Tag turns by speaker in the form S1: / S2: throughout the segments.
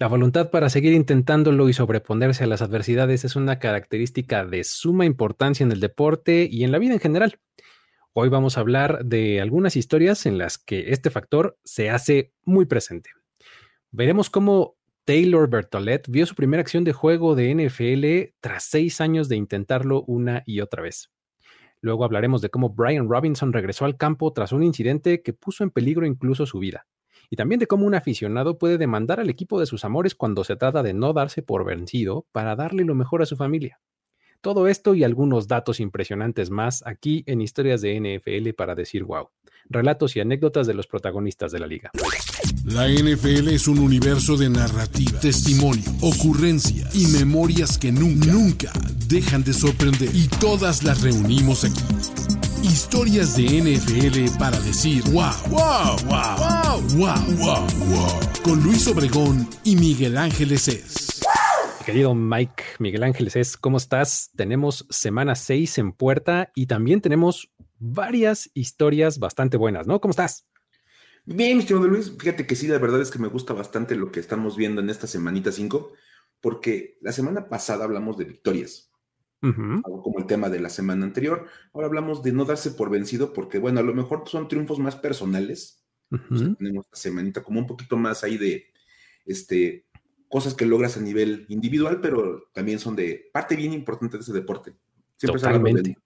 S1: La voluntad para seguir intentándolo y sobreponerse a las adversidades es una característica de suma importancia en el deporte y en la vida en general. Hoy vamos a hablar de algunas historias en las que este factor se hace muy presente. Veremos cómo Taylor Bertolet vio su primera acción de juego de NFL tras seis años de intentarlo una y otra vez. Luego hablaremos de cómo Brian Robinson regresó al campo tras un incidente que puso en peligro incluso su vida. Y también de cómo un aficionado puede demandar al equipo de sus amores cuando se trata de no darse por vencido para darle lo mejor a su familia. Todo esto y algunos datos impresionantes más aquí en Historias de NFL para decir wow. Relatos y anécdotas de los protagonistas de la liga.
S2: La NFL es un universo de narrativa, testimonio, ocurrencia y memorias que nunca, nunca dejan de sorprender. Y todas las reunimos aquí. Historias de NFL para decir wow, wow, wow, wow, wow, wow, wow. Con Luis Obregón y Miguel Ángeles es.
S1: Querido Mike Miguel Ángeles, es, ¿cómo estás? Tenemos semana 6 en puerta y también tenemos varias historias bastante buenas, ¿no? ¿Cómo estás?
S3: Bien, mi estimado Luis, fíjate que sí, la verdad es que me gusta bastante lo que estamos viendo en esta semanita 5, porque la semana pasada hablamos de victorias, algo como el tema de la semana anterior. Ahora hablamos de no darse por vencido, porque bueno, a lo mejor son triunfos más personales. tenemos esta semanita como un poquito más ahí de este cosas que logras a nivel individual, pero también son de parte bien importante de ese deporte. Siempre Totalmente. Del,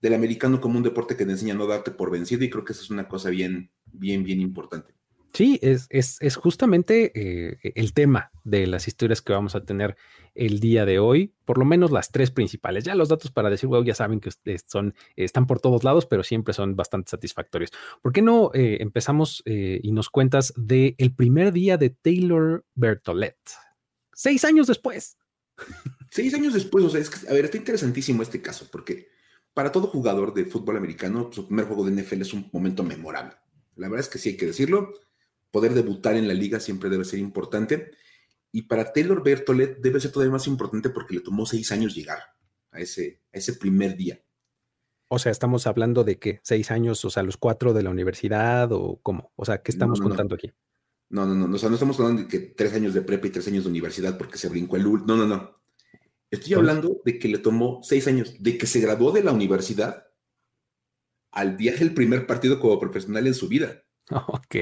S3: del, americano como un deporte que te enseña a no darte por vencido y creo que esa es una cosa bien, bien, bien importante.
S1: Sí, es, es, es justamente eh, el tema de las historias que vamos a tener el día de hoy, por lo menos las tres principales. Ya los datos para decir, wow, ya saben que son, están por todos lados, pero siempre son bastante satisfactorios. ¿Por qué no eh, empezamos eh, y nos cuentas del el primer día de Taylor Bertolet? Seis años después.
S3: Seis años después, o sea, es que, a ver, está interesantísimo este caso, porque para todo jugador de fútbol americano, su primer juego de NFL es un momento memorable. La verdad es que sí hay que decirlo poder debutar en la liga siempre debe ser importante. Y para Taylor Bertolet debe ser todavía más importante porque le tomó seis años llegar a ese, ese primer día.
S1: O sea, estamos hablando de que seis años, o sea, los cuatro de la universidad o cómo? O sea, ¿qué estamos contando aquí?
S3: No, no, no, o sea, no estamos hablando de que tres años de prepa y tres años de universidad porque se brincó el último. No, no, no. Estoy hablando de que le tomó seis años, de que se graduó de la universidad al día del primer partido como profesional en su vida.
S1: Ok,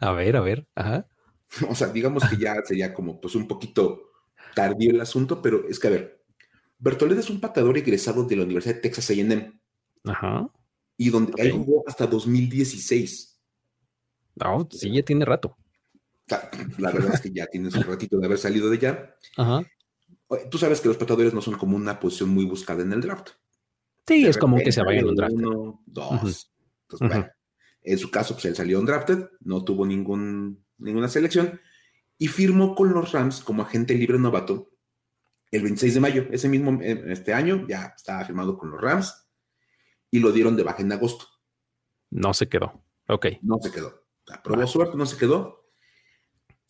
S1: a ver, a ver, ajá.
S3: O sea, digamos que ya sería como pues un poquito tardío el asunto, pero es que a ver, Bertolet es un patador egresado de la Universidad de Texas A&M.
S1: Ajá.
S3: Y donde él jugó hasta 2016.
S1: No, sí, ya tiene rato.
S3: La verdad es que ya tienes un ratito de haber salido de allá.
S1: Ajá.
S3: Tú sabes que los patadores no son como una posición muy buscada en el draft.
S1: Sí, es como que se vayan en un draft.
S3: Uno, dos. Entonces, bueno, en su caso, pues él salió undrafted, no tuvo ningún, ninguna selección y firmó con los Rams como agente libre novato el 26 de mayo. Ese mismo este año ya estaba firmado con los Rams y lo dieron de baja en agosto.
S1: No se quedó. Ok.
S3: No se quedó. Probó suerte, no se quedó.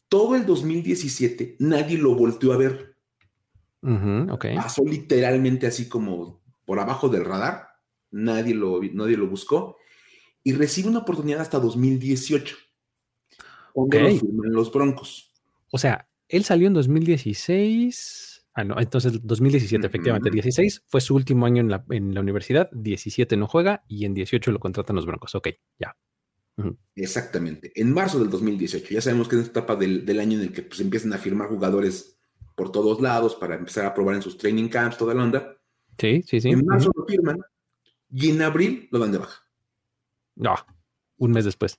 S3: Todo el 2017 nadie lo volteó a ver. Pasó literalmente así como por abajo del radar. Nadie lo, nadie lo buscó y recibe una oportunidad hasta 2018. Cuando lo firman los Broncos.
S1: O sea, él salió en 2016. Ah, no, entonces 2017, efectivamente. 16 fue su último año en la, en la, universidad, 17 no juega y en 18 lo contratan los Broncos. Ok, ya.
S3: Exactamente. En marzo del 2018, ya sabemos que es esta etapa del, del año en el que pues, empiezan a firmar jugadores por todos lados para empezar a probar en sus training camps, toda la onda.
S1: Sí, sí, sí.
S3: En marzo lo firman y en abril lo dan de baja.
S1: No, un mes después.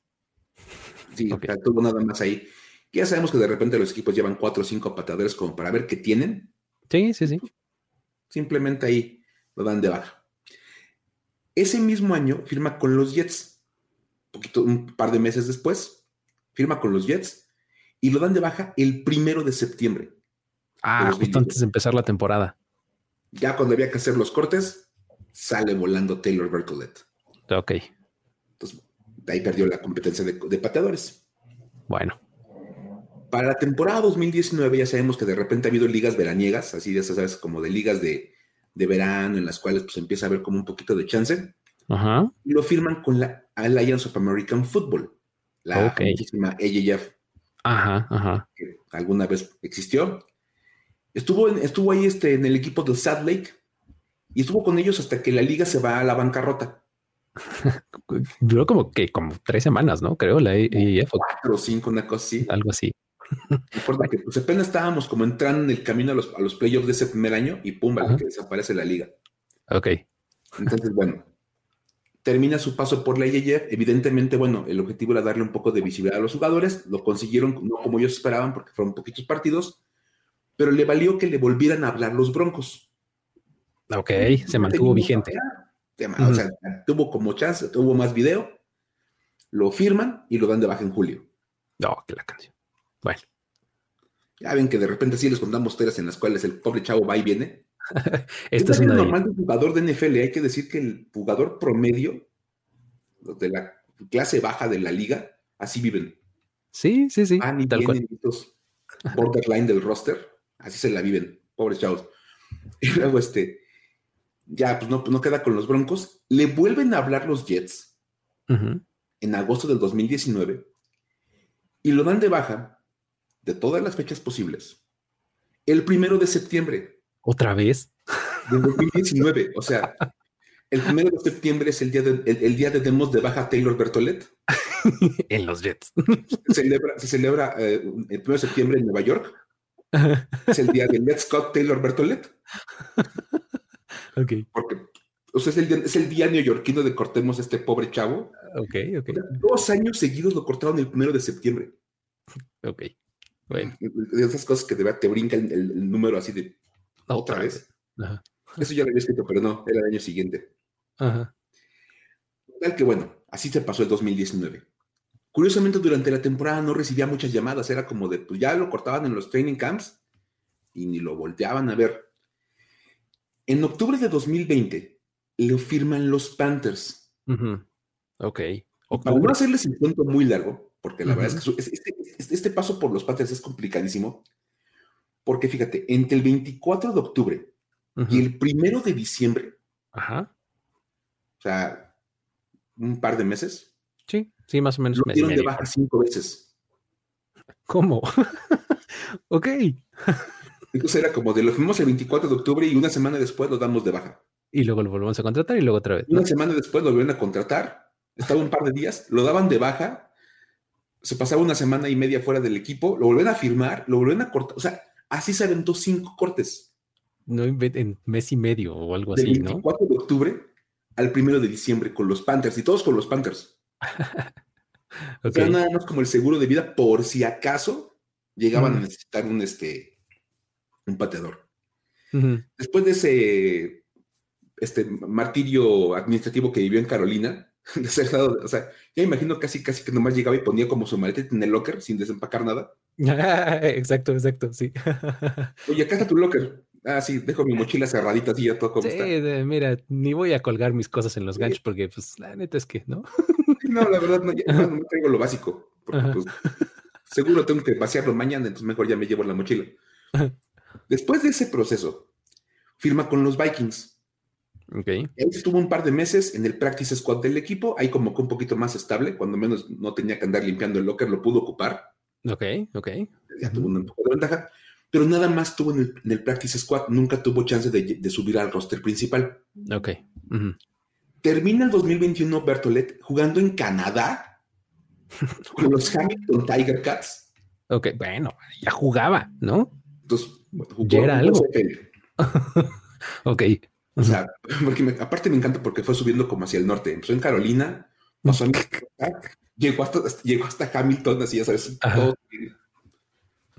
S3: Sí, tuvo nada más ahí. Ya sabemos que de repente los equipos llevan cuatro o cinco patadores como para ver qué tienen.
S1: Sí, sí, sí.
S3: Simplemente ahí lo dan de baja. Ese mismo año firma con los Jets. Un, poquito, un par de meses después, firma con los Jets y lo dan de baja el primero de septiembre.
S1: Ah, justo antes de empezar la temporada.
S3: Ya cuando había que hacer los cortes, sale volando Taylor Bertolet.
S1: Ok
S3: ahí perdió la competencia de, pateadores.
S1: Bueno.
S3: Para la temporada 2019 ya sabemos que de repente ha habido ligas veraniegas, así de esas, ¿sabes? Como de ligas de, verano en las cuales pues empieza a haber como un poquito de chance.
S1: Ajá.
S3: Y lo firman con la Alliance of American Football, la famosísima AJF.
S1: Ajá, ajá.
S3: Que alguna vez existió. Estuvo, estuvo ahí este, en el equipo de Sad Lake y estuvo con ellos hasta que la liga se va a la bancarrota.
S1: Duró como que como tres semanas, ¿no? Creo la EIF.
S3: Cuatro o cinco, una cosa así.
S1: Algo así.
S3: Recuerdo que pues apenas estábamos como entrando en el camino a los, a los playoffs de ese primer año y pum, que desaparece la liga.
S1: Ok.
S3: Entonces, bueno, termina su paso por la IEF. Evidentemente, bueno, el objetivo era darle un poco de visibilidad a los jugadores. Lo consiguieron no como ellos esperaban porque fueron poquitos partidos, pero le valió que le volvieran a hablar los Broncos.
S1: Ok, se mantuvo vigente.
S3: O sea, tuvo como chance, tuvo más video, lo firman y lo dan de baja en julio.
S1: No, que la canción. Bueno.
S3: Ya ven que de repente sí les contamos historias en las cuales el pobre chavo va y viene.
S1: Esto es, una
S3: normal de jugador de NFL. Hay que decir que el jugador promedio de la clase baja de la liga, así viven.
S1: Sí, sí, sí.
S3: Ah, tal cual. borderline del roster, así se la viven, pobres chavos. Y luego este, ya pues no, no queda con los Broncos. Le vuelven a hablar los Jets en agosto del 2019 y lo dan de baja de todas las fechas posibles el primero de septiembre.
S1: ¿Otra vez?
S3: De 2019. o sea, el primero de septiembre es el día de, el, día de demos de baja Taylor Bertolet.
S1: en los Jets.
S3: Se celebra, eh, el primero de septiembre en Nueva York. Es el día de Let's Scott Taylor Bertolet.
S1: Ok.
S3: Porque o sea, es, el día, es el día neoyorquino de cortemos a este pobre chavo.
S1: Ok, ok.
S3: Dos años seguidos lo cortaron el primero de septiembre.
S1: Ok. Bueno.
S3: De esas cosas que te, brinca el, número así de otra vez. Eso ya lo había escrito, pero no, era el año siguiente.
S1: Ajá.
S3: Tal que bueno, así se pasó el 2019. Curiosamente, durante la temporada no recibía muchas llamadas, era como de, pues ya lo cortaban en los training camps y ni lo volteaban a ver. En octubre de 2020 lo firman los Panthers.
S1: Ok.
S3: Para no hacerles el cuento muy largo, porque la verdad es que este, este, este, paso por los Panthers es complicadísimo, porque fíjate, entre el 24 de octubre y el primero de diciembre,
S1: Ajá.
S3: o sea, un par de meses.
S1: Sí, sí, más o menos.
S3: Lo dieron de baja cinco veces.
S1: ¿Cómo? ok.
S3: Entonces era como de lo fuimos el 24 de octubre y una semana después lo damos de baja.
S1: Y luego lo volvemos a contratar y luego otra vez.
S3: Una semana después lo volvieron a contratar, estaba un par de días, lo daban de baja, se pasaba una semana y media fuera del equipo, lo volvieron a firmar, lo volvieron a cortar. O sea, así se aventó cinco cortes.
S1: No en mes y medio o algo así,
S3: ¿no? Del 24 de octubre al primero de diciembre con los Panthers y todos con los Panthers. okay. O sea, nada más como el seguro de vida por si acaso llegaban a necesitar un este un pateador. Después de ese este martirio administrativo que vivió en Carolina, de ser dado, o sea, ya imagino casi, casi que nomás llegaba y ponía como su maleta en el locker sin desempacar nada.
S1: exacto, exacto, sí.
S3: Oye, acá está tu locker. Ah, sí, dejo mi mochila cerradita así ya todo como
S1: sí, mira, ni voy a colgar mis cosas en los ganchos porque, pues, la neta es que, ¿no?
S3: no, la verdad, no, ya, no, traigo lo básico. Porque, pues, seguro tengo que vaciarlo mañana, entonces mejor ya me llevo la mochila. Después de ese proceso, firma con los Vikings.
S1: Ok.
S3: Él estuvo un par de meses en el practice squad del equipo, ahí como que un poquito más estable, cuando menos no tenía que andar limpiando el locker, lo pudo ocupar.
S1: Ok, ok.
S3: Ya tuvo un poco de ventaja, pero nada más tuvo en el, practice squad, nunca tuvo chance de, subir al roster principal.
S1: Ok.
S3: Termina el 2021 Bertolet jugando en Canadá con los Hamilton Tiger Cats.
S1: Ok, bueno, ya jugaba, ¿no?
S3: Entonces,
S1: ya era algo. ok.
S3: O sea, porque aparte me encanta porque fue subiendo como hacia el norte. Empezó en Carolina, pasó en, llegó, hasta, llegó hasta Hamilton, así ya sabes, todo.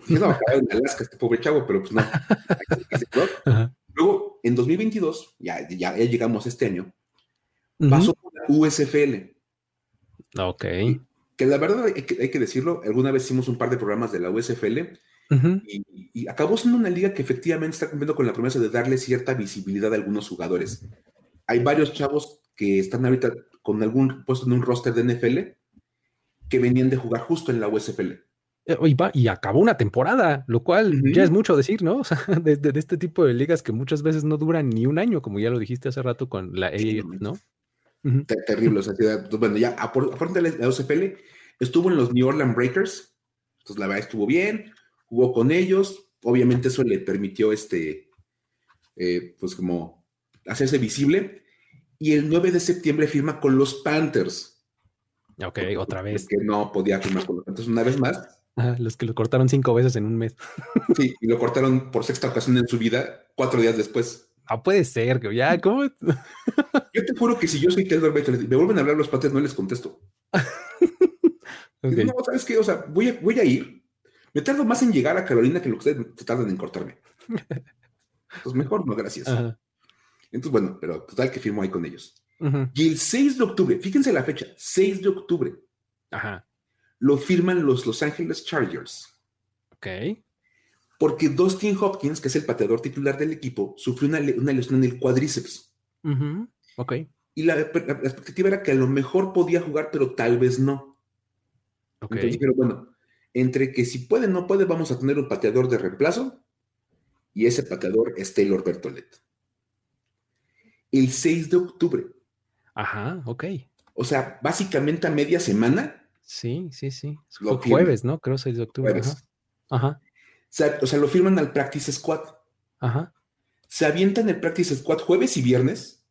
S3: Yo a en Alaska este pobre chavo, pero pues no. Luego, en 2022, ya, ya, ya llegamos este año, pasó por la USFL.
S1: Ok.
S3: Que la verdad hay que, hay que decirlo, alguna vez hicimos un par de programas de la USFL y, acabó siendo una liga que efectivamente está cumpliendo con la promesa de darle cierta visibilidad a algunos jugadores. Hay varios chavos que están ahorita con algún puesto en un roster de NFL que venían de jugar justo en la USFL.
S1: Eh, y, acabó una temporada, lo cual ya es mucho decir, ¿no? O sea, de, este tipo de ligas que muchas veces no duran ni un año, como ya lo dijiste hace rato con la AAF, ¿no?
S3: Terrible, o sea, bueno, ya aparte de la USFL, estuvo en los New Orleans Breakers, Entonces, la verdad estuvo bien, jugó con ellos. Obviamente, eso le permitió, este, eh, pues, como hacerse visible. Y el 9 de septiembre firma con los Panthers.
S1: Ok, otra vez.
S3: Que no podía firmar con los Panthers una vez más.
S1: los que lo cortaron cinco veces en un mes.
S3: Sí, y lo cortaron por sexta ocasión en su vida, cuatro días después.
S1: No puede ser, que ya, ¿cómo?
S3: Yo te juro que si yo soy Taylor Bates, me vuelven a hablar los Panthers, no les contesto. No, ¿sabes qué? O sea, voy a, voy a ir. Me tardo más en llegar a Carolina que lo que ustedes se tardan en cortarme. Pues mejor, no, gracias. Entonces, bueno, pero total que firmó ahí con ellos. Y el 6 de octubre, fíjense la fecha, 6 de octubre, Ajá. lo firman los Los Angeles Chargers.
S1: Ok.
S3: Porque Dustin Hopkins, que es el pateador titular del equipo, sufrió una, lesión en el cuádriceps.
S1: Ok.
S3: Y la, expectativa era que a lo mejor podía jugar, pero tal vez no. Ok. Entonces dijeron, bueno, entre que si puede o no puede, vamos a tener un pateador de reemplazo. Y ese pateador es Taylor Bertolet. El 6 de octubre
S1: Ajá, ok.
S3: O sea, básicamente a media semana.
S1: Sí, sí, sí. Fue jueves, ¿no? Creo 6 de octubre. Ajá.
S3: O, sea, lo firman al Practice Squad.
S1: Ajá.
S3: Se avientan el Practice Squad jueves y viernes.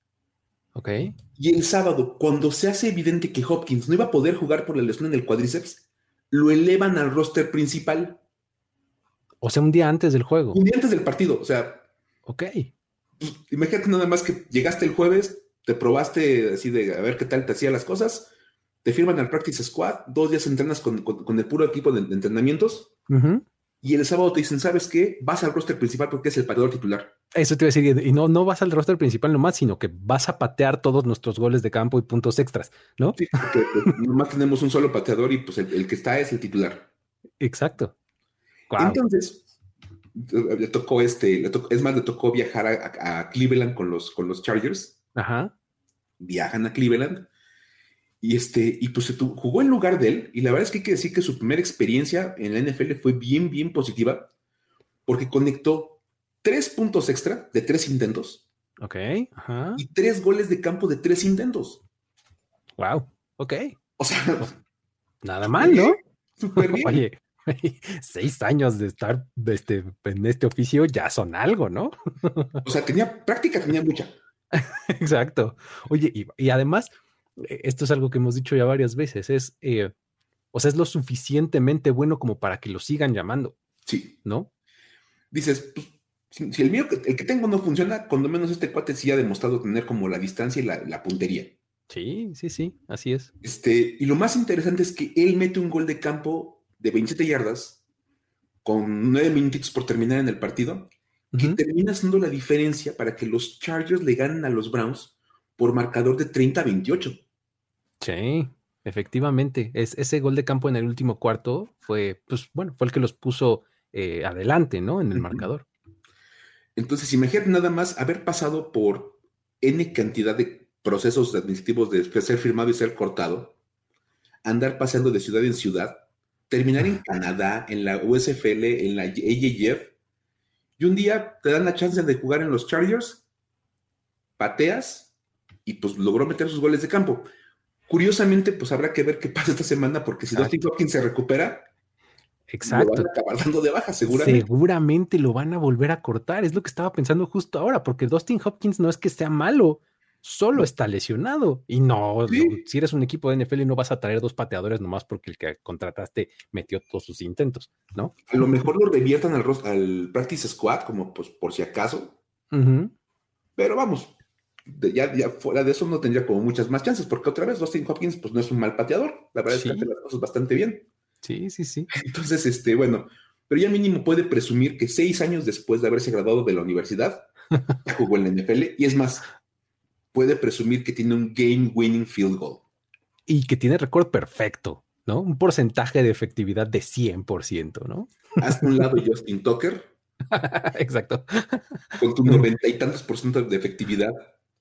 S1: Ok.
S3: Y el sábado, cuando se hace evidente que Hopkins no iba a poder jugar por la lesión en el cuádriceps, lo elevan al roster principal.
S1: O sea, un día antes del juego.
S3: Un día antes del partido, o sea.
S1: Ok.
S3: Imagínate nada más que llegaste el jueves, te probaste así de a ver qué tal te hacía las cosas, te firman al Practice Squad, dos días entrenas con, el puro equipo de, entrenamientos, y el sábado te dicen, ¿sabes qué? Vas al roster principal porque es el pateador titular.
S1: Eso te iba a decir, y no, no vas al roster principal nomás, sino que vas a patear todos nuestros goles de campo y puntos extras, ¿no?
S3: Sí, porque pues, nomás tenemos un solo pateador y pues el, que está es el titular.
S1: Exacto.
S3: Entonces, le tocó este, es más, le tocó viajar a, a, Cleveland con los, con los Chargers
S1: Ajá.
S3: Viajan a Cleveland. Y, este, y pues jugó en lugar de él. Y la verdad es que hay que decir que su primera experiencia en la NFL fue bien, bien positiva, porque conectó tres puntos extra de tres intentos.
S1: Ok.
S3: Y tres goles de campo de tres intentos.
S1: Wow. Ok.
S3: O sea,
S1: nada mal, ¿no?
S3: Súper bien.
S1: Oye, seis años de estar este, en este oficio ya son algo, ¿no?
S3: o sea, tenía práctica, tenía mucha.
S1: Exacto. Oye, y, además, esto es algo que hemos dicho ya varias veces, es, eh, o sea, es lo suficientemente bueno como para que lo sigan llamando.
S3: Sí.
S1: ¿No?
S3: Dices, pues, si, el mío, el que tengo no funciona, cuando menos este cuate sí ha demostrado tener como la distancia y la, puntería.
S1: Sí, sí, sí, así es.
S3: Este, y lo más interesante es que él mete un gol de campo de 27 yardas con nueve minutitos por terminar en el partido que termina siendo la diferencia para que los Chargers le ganen a los Browns por marcador de 30 a 28.
S1: Sí, efectivamente. Es, ese gol de campo en el último cuarto fue, pues bueno, fue el que los puso eh, adelante, ¿no? En el marcador.
S3: Entonces, imagínate nada más haber pasado por N cantidad de procesos administrativos de ser firmado y ser cortado, andar paseando de ciudad en ciudad, terminar en Canadá, en la USFL, en la AJF, y un día te dan la chance de jugar en los Chargers, pateas y pues logró meter sus goles de campo. Curiosamente, pues habrá que ver qué pasa esta semana, porque si Dustin Hopkins se recupera,
S1: Exacto.
S3: Lo van a acabar dando de baja, seguramente.
S1: Seguramente lo van a volver a cortar. Es lo que estaba pensando justo ahora, porque Dustin Hopkins no es que sea malo, solo está lesionado. Y no, si eres un equipo de NFL y no vas a traer dos pateadores nomás porque el que contrataste metió todos sus intentos, ¿no?
S3: A lo mejor lo reviertan al, al practice squad, como pues por si acaso. Pero vamos, ya, ya, fuera de eso no tendría como muchas más chances, porque otra vez Dustin Hopkins pues no es un mal pateador. La verdad es que hace las cosas bastante bien.
S1: Sí, sí, sí.
S3: Entonces, este, bueno, pero ya mínimo puede presumir que seis años después de haberse graduado de la universidad, jugó en la NFL. Y es más, puede presumir que tiene un game winning field goal.
S1: Y que tiene récord perfecto, ¿no? Un porcentaje de efectividad de 100%, ¿no?
S3: Hasta un lado Justin Tucker.
S1: Exacto.
S3: Con tu noventa y tantos por ciento de efectividad,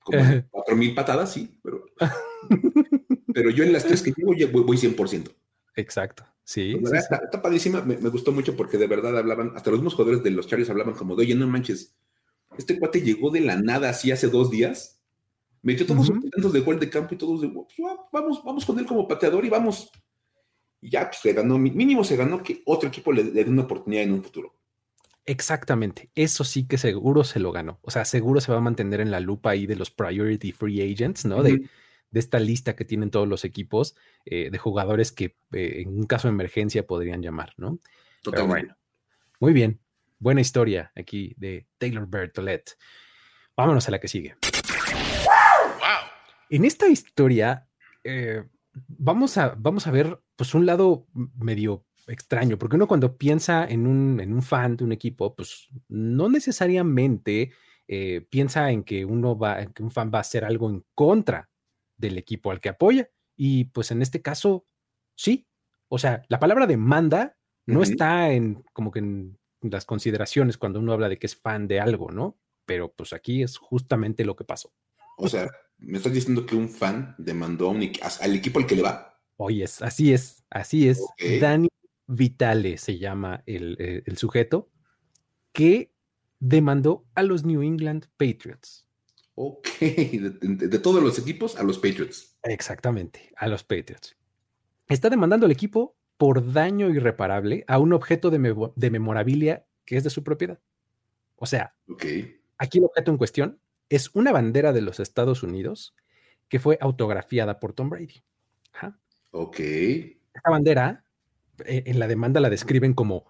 S3: como cuatro mil patadas, sí, pero, pero yo en las tres que llevo ya voy, 100%.
S1: Exacto. Sí.
S3: Pues está, padrísima. Me, gustó mucho porque de verdad hablaban, hasta los mismos jugadores de los Chargers hablaban como de, oye, no manches, este cuate llegó de la nada así hace dos días Metió todos sus intentos de gol de campo y todos de, pues, vamos, vamos con él como pateador y vamos. Y ya, pues se ganó, mínimo se ganó que otro equipo le, dé una oportunidad en un futuro.
S1: Exactamente, eso sí que seguro se lo ganó. O sea, seguro se va a mantener en la lupa ahí de los priority free agents, ¿no? de, de, esta lista que tienen todos los equipos eh, de jugadores que eh, en un caso de emergencia podrían llamar, ¿no? Totalmente. bueno, muy bien. Buena historia aquí de Taylor Bertolet. Vámonos a la que sigue. En esta historia eh, vamos, a, vamos a ver pues un lado medio extraño, porque uno cuando piensa en un, en un fan de un equipo, pues no necesariamente eh, piensa en que uno va, que un fan va a hacer algo en contra del equipo al que apoya. Y pues en este caso, sí. O sea, la palabra demanda no está en como que en las consideraciones cuando uno habla de que es fan de algo, ¿no? Pero pues aquí es justamente lo que pasó.
S3: O sea, me estás diciendo que un fan demandó al equipo al que le va.
S1: Oye, así es, así es. Dani Vitale se llama eh, el, sujeto que demandó a los New England Patriots.
S3: Ok, de, todos los equipos a los Patriots.
S1: Exactamente, a los Patriots. Está demandando al equipo por daño irreparable a un objeto de, de memorabilia que es de su propiedad. O sea, aquí el objeto en cuestión es una bandera de los Estados Unidos que fue autografiada por Tom Brady.
S3: Ok.
S1: Esta bandera, en la demanda la describen como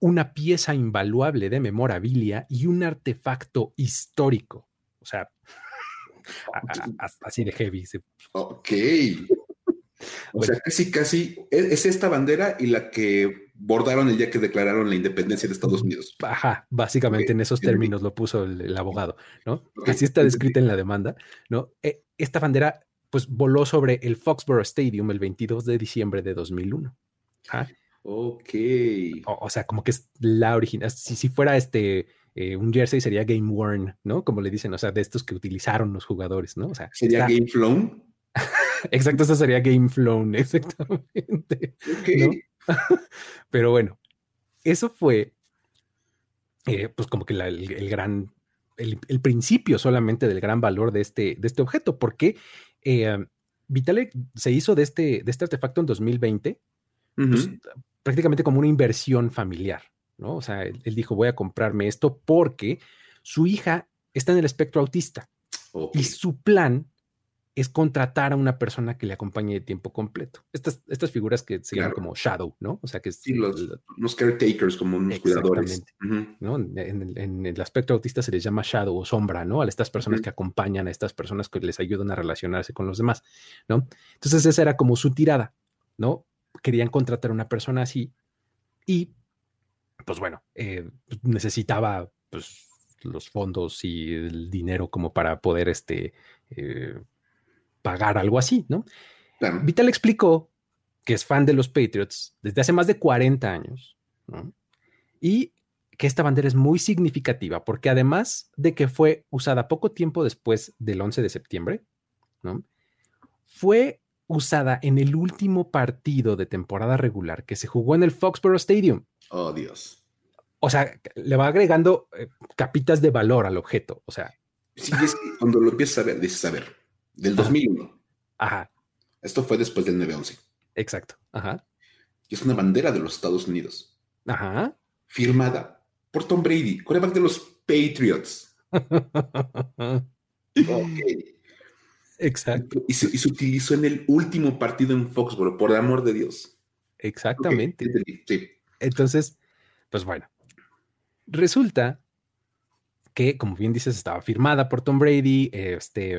S1: una pieza invaluable de memorabilia y un artefacto histórico. O sea, así de heavy.
S3: Ok. O sea, casi, casi, es esta bandera y la que bordaron el día que declararon la independencia de Estados Unidos.
S1: Ajá, básicamente en esos términos lo puso el, abogado, ¿no? Así está descrita en la demanda, ¿no? E, esta bandera, pues, voló sobre el Foxborough Stadium el 22 de diciembre de 2001.
S3: Ok.
S1: O, sea, como que es la original. Si, si fuera este... Eh, un jersey sería game worn, ¿no? Como le dicen, o sea, de estos que utilizaron los jugadores, ¿no? O sea,
S3: sería game flown.
S1: Exacto, eso sería game flown, exactamente. Pero bueno, eso fue, eh, pues como que el, gran, el, principio solamente del gran valor de este, de este objeto, porque eh, Vitalik se hizo de este, de este artefacto en 2020, pues, prácticamente como una inversión familiar, ¿no? O sea, él, dijo, voy a comprarme esto porque su hija está en el espectro autista y su plan es contratar a una persona que le acompañe de tiempo completo. Estas, estas figuras que se llaman como shadow, ¿no? O sea, que
S3: sí, los, caretakers, como unos cuidadores.
S1: ¿no? En, el aspecto autista se les llama shadow o sombra, ¿no? A estas personas que acompañan a estas personas que les ayudan a relacionarse con los demás, ¿no? Entonces esa era como su tirada, ¿no? Querían contratar a una persona así y, pues bueno, eh, pues, necesitaba, pues, los fondos y el dinero como para poder, este, eh, pagar algo así, ¿no? Vital explicó que es fan de los Patriots desde hace más de 40 años, ¿no? Y que esta bandera es muy significativa porque además de que fue usada poco tiempo después del 11 de septiembre, ¿no? Fue usada en el último partido de temporada regular que se jugó en el Foxborough Stadium.
S3: Oh, Dios.
S1: O sea, le va agregando eh, capitas de valor al objeto. O sea.
S3: Sí, es que cuando lo empiezas a ver, dices, a ver, del 2001.
S1: Ajá.
S3: Esto fue después del 9-11.
S1: Exacto. Ajá.
S3: Y es una bandera de los Estados Unidos.
S1: Ajá.
S3: Firmada por Tom Brady, coreback de los Patriots. ok.
S1: Exacto.
S3: Y se, utilizó en el último partido en Foxborough, por el amor de Dios.
S1: Exactamente. Sí. Entonces, pues bueno, resulta que, como bien dices, estaba firmada por Tom Brady, este,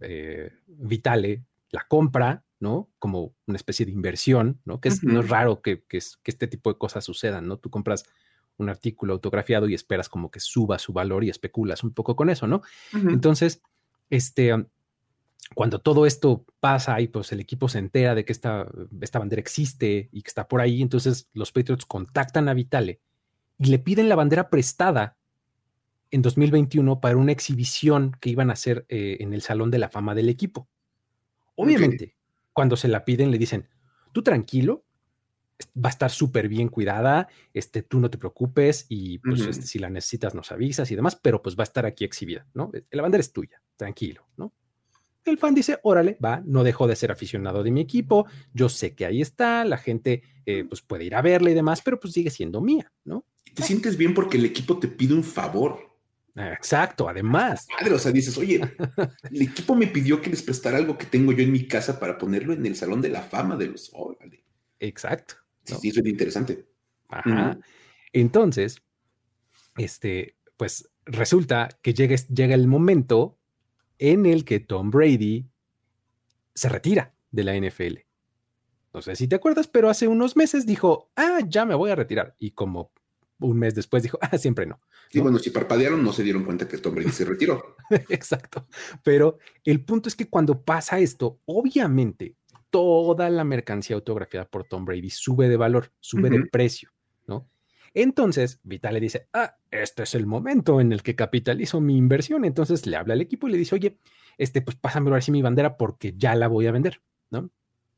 S1: eh, Vitale la compra, ¿no? Como una especie de inversión, ¿no? Que es, no es raro que, este tipo de cosas sucedan, ¿no? Tú compras un artículo autografiado y esperas como que suba su valor y especulas un poco con eso, ¿no? Entonces, este, cuando todo esto pasa y pues el equipo se entera de que esta, esta bandera existe y que está por ahí, entonces los Patriots contactan a Vitale y le piden la bandera prestada en 2021 para una exhibición que iban a hacer eh, en el Salón de la Fama del equipo. Obviamente, cuando se la piden, le dicen, tú tranquilo, va a estar súper bien cuidada, este, tú no te preocupes y pues este, si la necesitas nos avisas y demás, pero pues va a estar aquí exhibida, ¿no? La bandera es tuya, tranquilo, ¿no? El fan dice, órale, va, no dejo de ser aficionado de mi equipo, yo sé que ahí está, la gente eh, pues puede ir a verla y demás, pero pues sigue siendo mía, ¿no?
S3: Te sientes bien porque el equipo te pide un favor.
S1: Exacto, además.
S3: Padre, o sea, dices, oye, el equipo me pidió que les prestara algo que tengo yo en mi casa para ponerlo en el Salón de la Fama de los... Órale.
S1: Exacto.
S3: Sí, sí, eso es interesante.
S1: Ajá. Entonces, este, pues resulta que llega, llega el momento en el que Tom Brady se retira de la NFL. No sé si te acuerdas, pero hace unos meses dijo, ah, ya me voy a retirar. Y como un mes después dijo, ah, siempre no.
S3: Y bueno, si parpadearon no se dieron cuenta que Tom Brady se retiró.
S1: Exacto. Pero el punto es que cuando pasa esto, obviamente toda la mercancía autografiada por Tom Brady sube de valor, sube de precio, ¿no? Entonces, Vital le dice, ah, este es el momento en el que capitalizo mi inversión. Entonces le habla al equipo y le dice, oye, este, pues pásame ahora sí mi bandera porque ya la voy a vender, ¿no?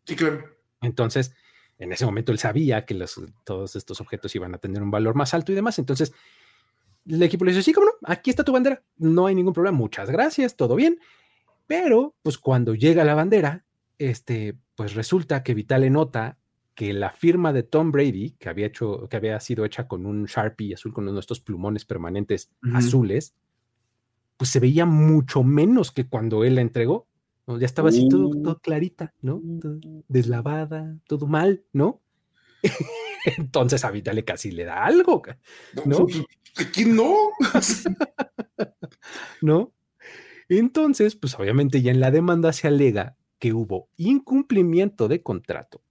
S3: Sí, claro.
S1: Entonces, en ese momento él sabía que los, todos estos objetos iban a tener un valor más alto y demás. Entonces, el equipo le dice, sí, cómo no, aquí está tu bandera, no hay ningún problema, muchas gracias, todo bien. Pero, pues cuando llega la bandera, este, pues resulta que Vitale nota que la firma de Tom Brady, que había, hecho, que había sido hecha con un Sharpie azul, con uno de estos plumones permanentes azules, pues se veía mucho menos que cuando él la entregó. Ya estaba así todo, uh. clarita, ¿no? deslavada, todo mal, ¿no? Entonces a Vitale casi le da algo, ¿no?
S3: Aquí no.
S1: ¿No? Entonces, pues obviamente ya en la demanda se alega que hubo incumplimiento de contrato,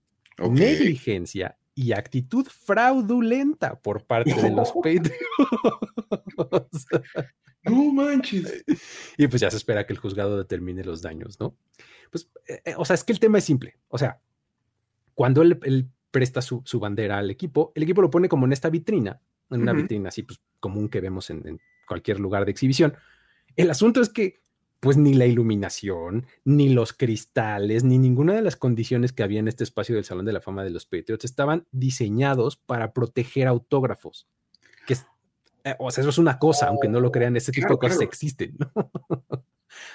S1: negligencia y actitud fraudulenta por parte de los Patriots.
S3: No manches.
S1: Y pues ya se espera que el juzgado determine los daños, ¿no? Pues, eh, eh, o sea, es que el tema es simple. O sea, cuando él, presta su, bandera al equipo, el equipo lo pone como en esta vitrina, en una vitrina así, pues común que vemos en cualquier lugar de exhibición. El asunto es que pues ni la iluminación, ni los cristales, ni ninguna de las condiciones que había en este espacio del Salón de la Fama de los Patriots estaban diseñados para proteger autógrafos. Que eh, o sea, eso es una cosa, aunque no lo crean, ese tipo de cosas existen.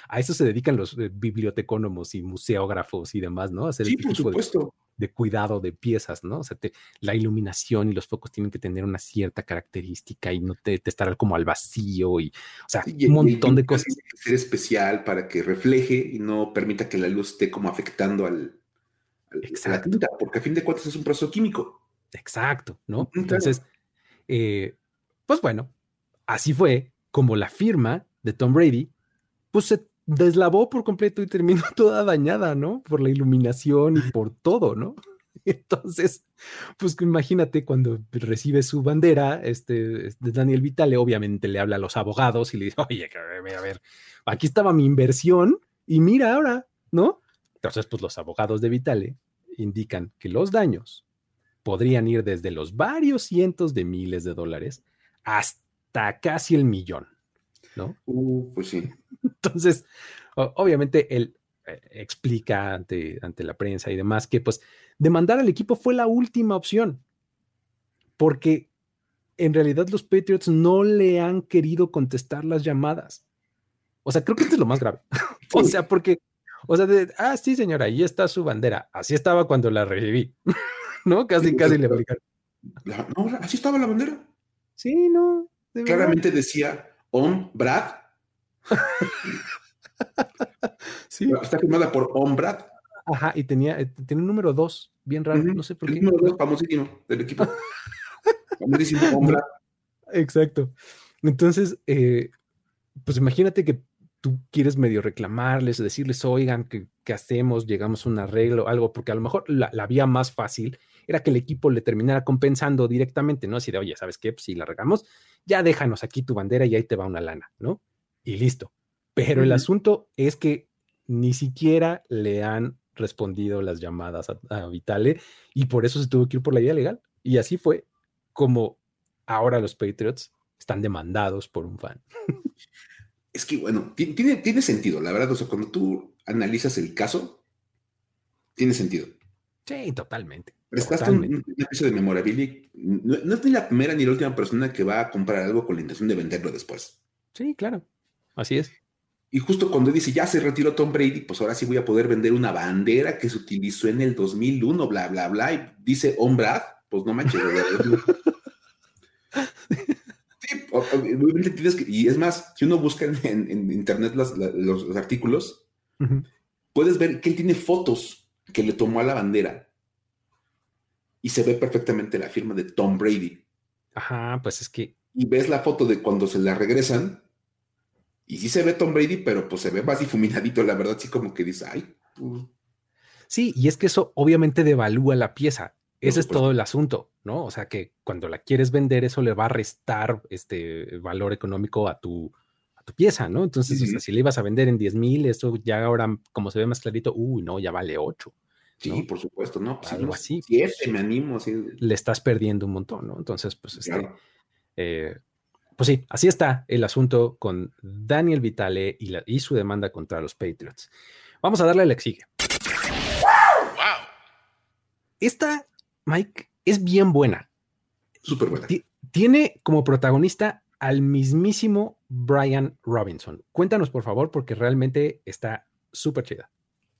S1: A eso se dedican los eh, bibliotecónomos y museógrafos y demás, ¿no?
S3: hacer sí, por supuesto
S1: de cuidado de piezas, ¿no? O sea, la iluminación y los focos tienen que tener una cierta característica y no te, estar como al vacío y, o sea, un montón de cosas.
S3: Tiene que ser especial para que refleje y no permita que la luz esté como afectando al, Exacto. porque a fin de cuentas es un proceso químico.
S1: Exacto, ¿no? Entonces, eh, pues bueno, así fue como la firma de Tom Brady, pues se deslavó por completo y terminó toda dañada, ¿no? Por la iluminación y por todo, ¿no? Entonces, pues imagínate cuando recibe su bandera, este, Daniel Vitale obviamente le habla a los abogados y le dice, oye, a ver, aquí estaba mi inversión y mira ahora, ¿no? Entonces, pues los abogados de Vitale indican que los daños podrían ir desde los varios cientos de miles de dólares hasta casi el millón, ¿no?
S3: Uh, pues sí.
S1: Entonces, obviamente él eh, explica ante, ante la prensa y demás que pues demandar al equipo fue la última opción, porque en realidad los Patriots no le han querido contestar las llamadas. O sea, creo que esto es lo más grave. o sea, porque, o sea, de, ah, sí, señora, ahí está su bandera. Así estaba cuando la recibí. ¿No? Casi, casi le aplicaron.
S3: No, así estaba la bandera.
S1: Sí, no.
S3: Claramente decía On Brad sí. Está firmada por Ombrad.
S1: Ajá, y tenía, eh, tiene un número 2, bien raro, no sé por
S3: qué.
S1: El
S3: número 2, famosísimo del equipo. famosísimo Ombrad.
S1: Exacto. Entonces, eh, pues imagínate que tú quieres medio reclamarles, decirles, oigan, ¿qué, hacemos? Llegamos a un arreglo, algo, porque a lo mejor la, vía más fácil era que el equipo le terminara compensando directamente, ¿no? Así de, oye, ¿sabes qué? Pues si la regamos, ya déjanos aquí tu bandera y ahí te va una lana, ¿no? Y listo. Pero el asunto es que ni siquiera le han respondido las llamadas a, Vitale y por eso se tuvo que ir por la vía legal. Y así fue como ahora los Patriots están demandados por un fan.
S3: Es que, bueno, tiene, tiene sentido, la verdad. O sea, cuando tú analizas el caso, tiene sentido.
S1: Sí, totalmente.
S3: Prestaste un, un, de memorabilia. No, no, es ni la primera ni la última persona que va a comprar algo con la intención de venderlo después.
S1: Sí, claro. Así es.
S3: Y justo cuando dice, ya se retiró Tom Brady, pues ahora sí voy a poder vender una bandera que se utilizó en el 2001, bla, bla, bla. Y dice Brad, pues no manches. sí, obviamente tienes que, y es más, si uno busca en, internet los, artículos, puedes ver que él tiene fotos que le tomó a la bandera y se ve perfectamente la firma de Tom Brady.
S1: Ajá, pues es que.
S3: Y ves la foto de cuando se la regresan y sí se ve Tom Brady, pero pues se ve más difuminadito, la verdad, sí como que dice, ay. Pues".
S1: Sí, y es que eso obviamente devalúa la pieza. Ese es todo el asunto, ¿no? O sea que cuando la quieres vender, eso le va a restar este valor económico a tu, a tu pieza, ¿no? Entonces, si le ibas a vender en 10 mil, eso ya ahora, como se ve más clarito, uy, no, ya vale 8.
S3: Sí, por supuesto, ¿no?
S1: Pues, algo así.
S3: Siete, pues, me animo. Así.
S1: Le estás perdiendo un montón, ¿no? Entonces, pues, este, eh, pues sí, así está el asunto con Daniel Vitale y, y su demanda contra los Patriots. Vamos a darle a la que sigue. Wow. Esta, Mike, es bien buena.
S3: Súper buena.
S1: tiene como protagonista al mismísimo Brian Robinson. Cuéntanos, por favor, porque realmente está súper chida.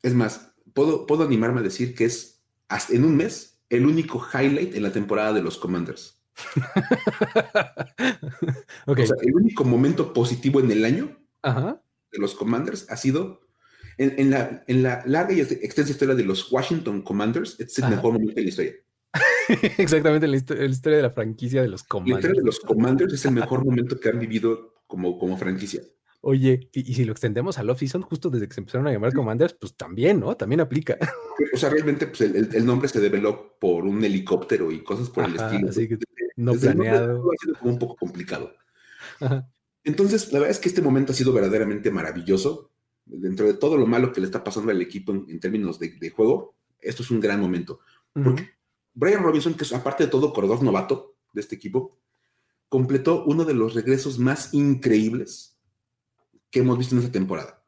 S3: Es más, puedo, puedo animarme a decir que es, en un mes, el único highlight en la temporada de los Commanders. O sea, el único momento positivo en el año de los Commanders ha sido en, la, en, la, larga y extensa historia de los Washington Commanders, es el mejor momento de la historia.
S1: Exactamente, la, historia de la franquicia de los Commanders. La historia
S3: de los Commanders es el mejor momento que han vivido como, como franquicia.
S1: Oye, y, si lo extendemos al off-season, justo desde que se empezaron a llamar Commanders, pues también, ¿no? También aplica.
S3: O sea, realmente pues, el, nombre se develó por un helicóptero y cosas por el estilo.
S1: Así que no planeado.
S3: Ha sido como un poco complicado. Entonces, la verdad es que este momento ha sido verdaderamente maravilloso. Dentro de todo lo malo que le está pasando al equipo en, términos de, juego, esto es un gran momento. Porque Brian Robinson, que es aparte de todo corredor novato de este equipo, completó uno de los regresos más increíbles que hemos visto en esta temporada.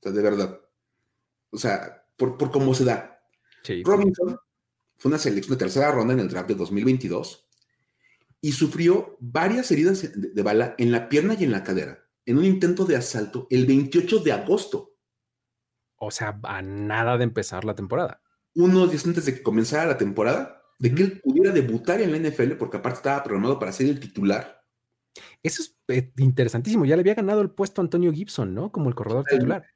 S3: O sea, de verdad. O sea, por, cómo se da. Robinson fue una selección de tercera ronda en el draft de 2022 y sufrió varias heridas de, bala en la pierna y en la cadera en un intento de asalto el 28 de agosto.
S1: O sea, a nada de empezar la temporada.
S3: Unos días antes de que comenzara la temporada, de que él pudiera debutar en la NFL, porque aparte estaba programado para ser el titular
S1: eso es eh, interesantísimo. Ya le había ganado el puesto a Antonio Gibson, ¿no? Como el corredor titular.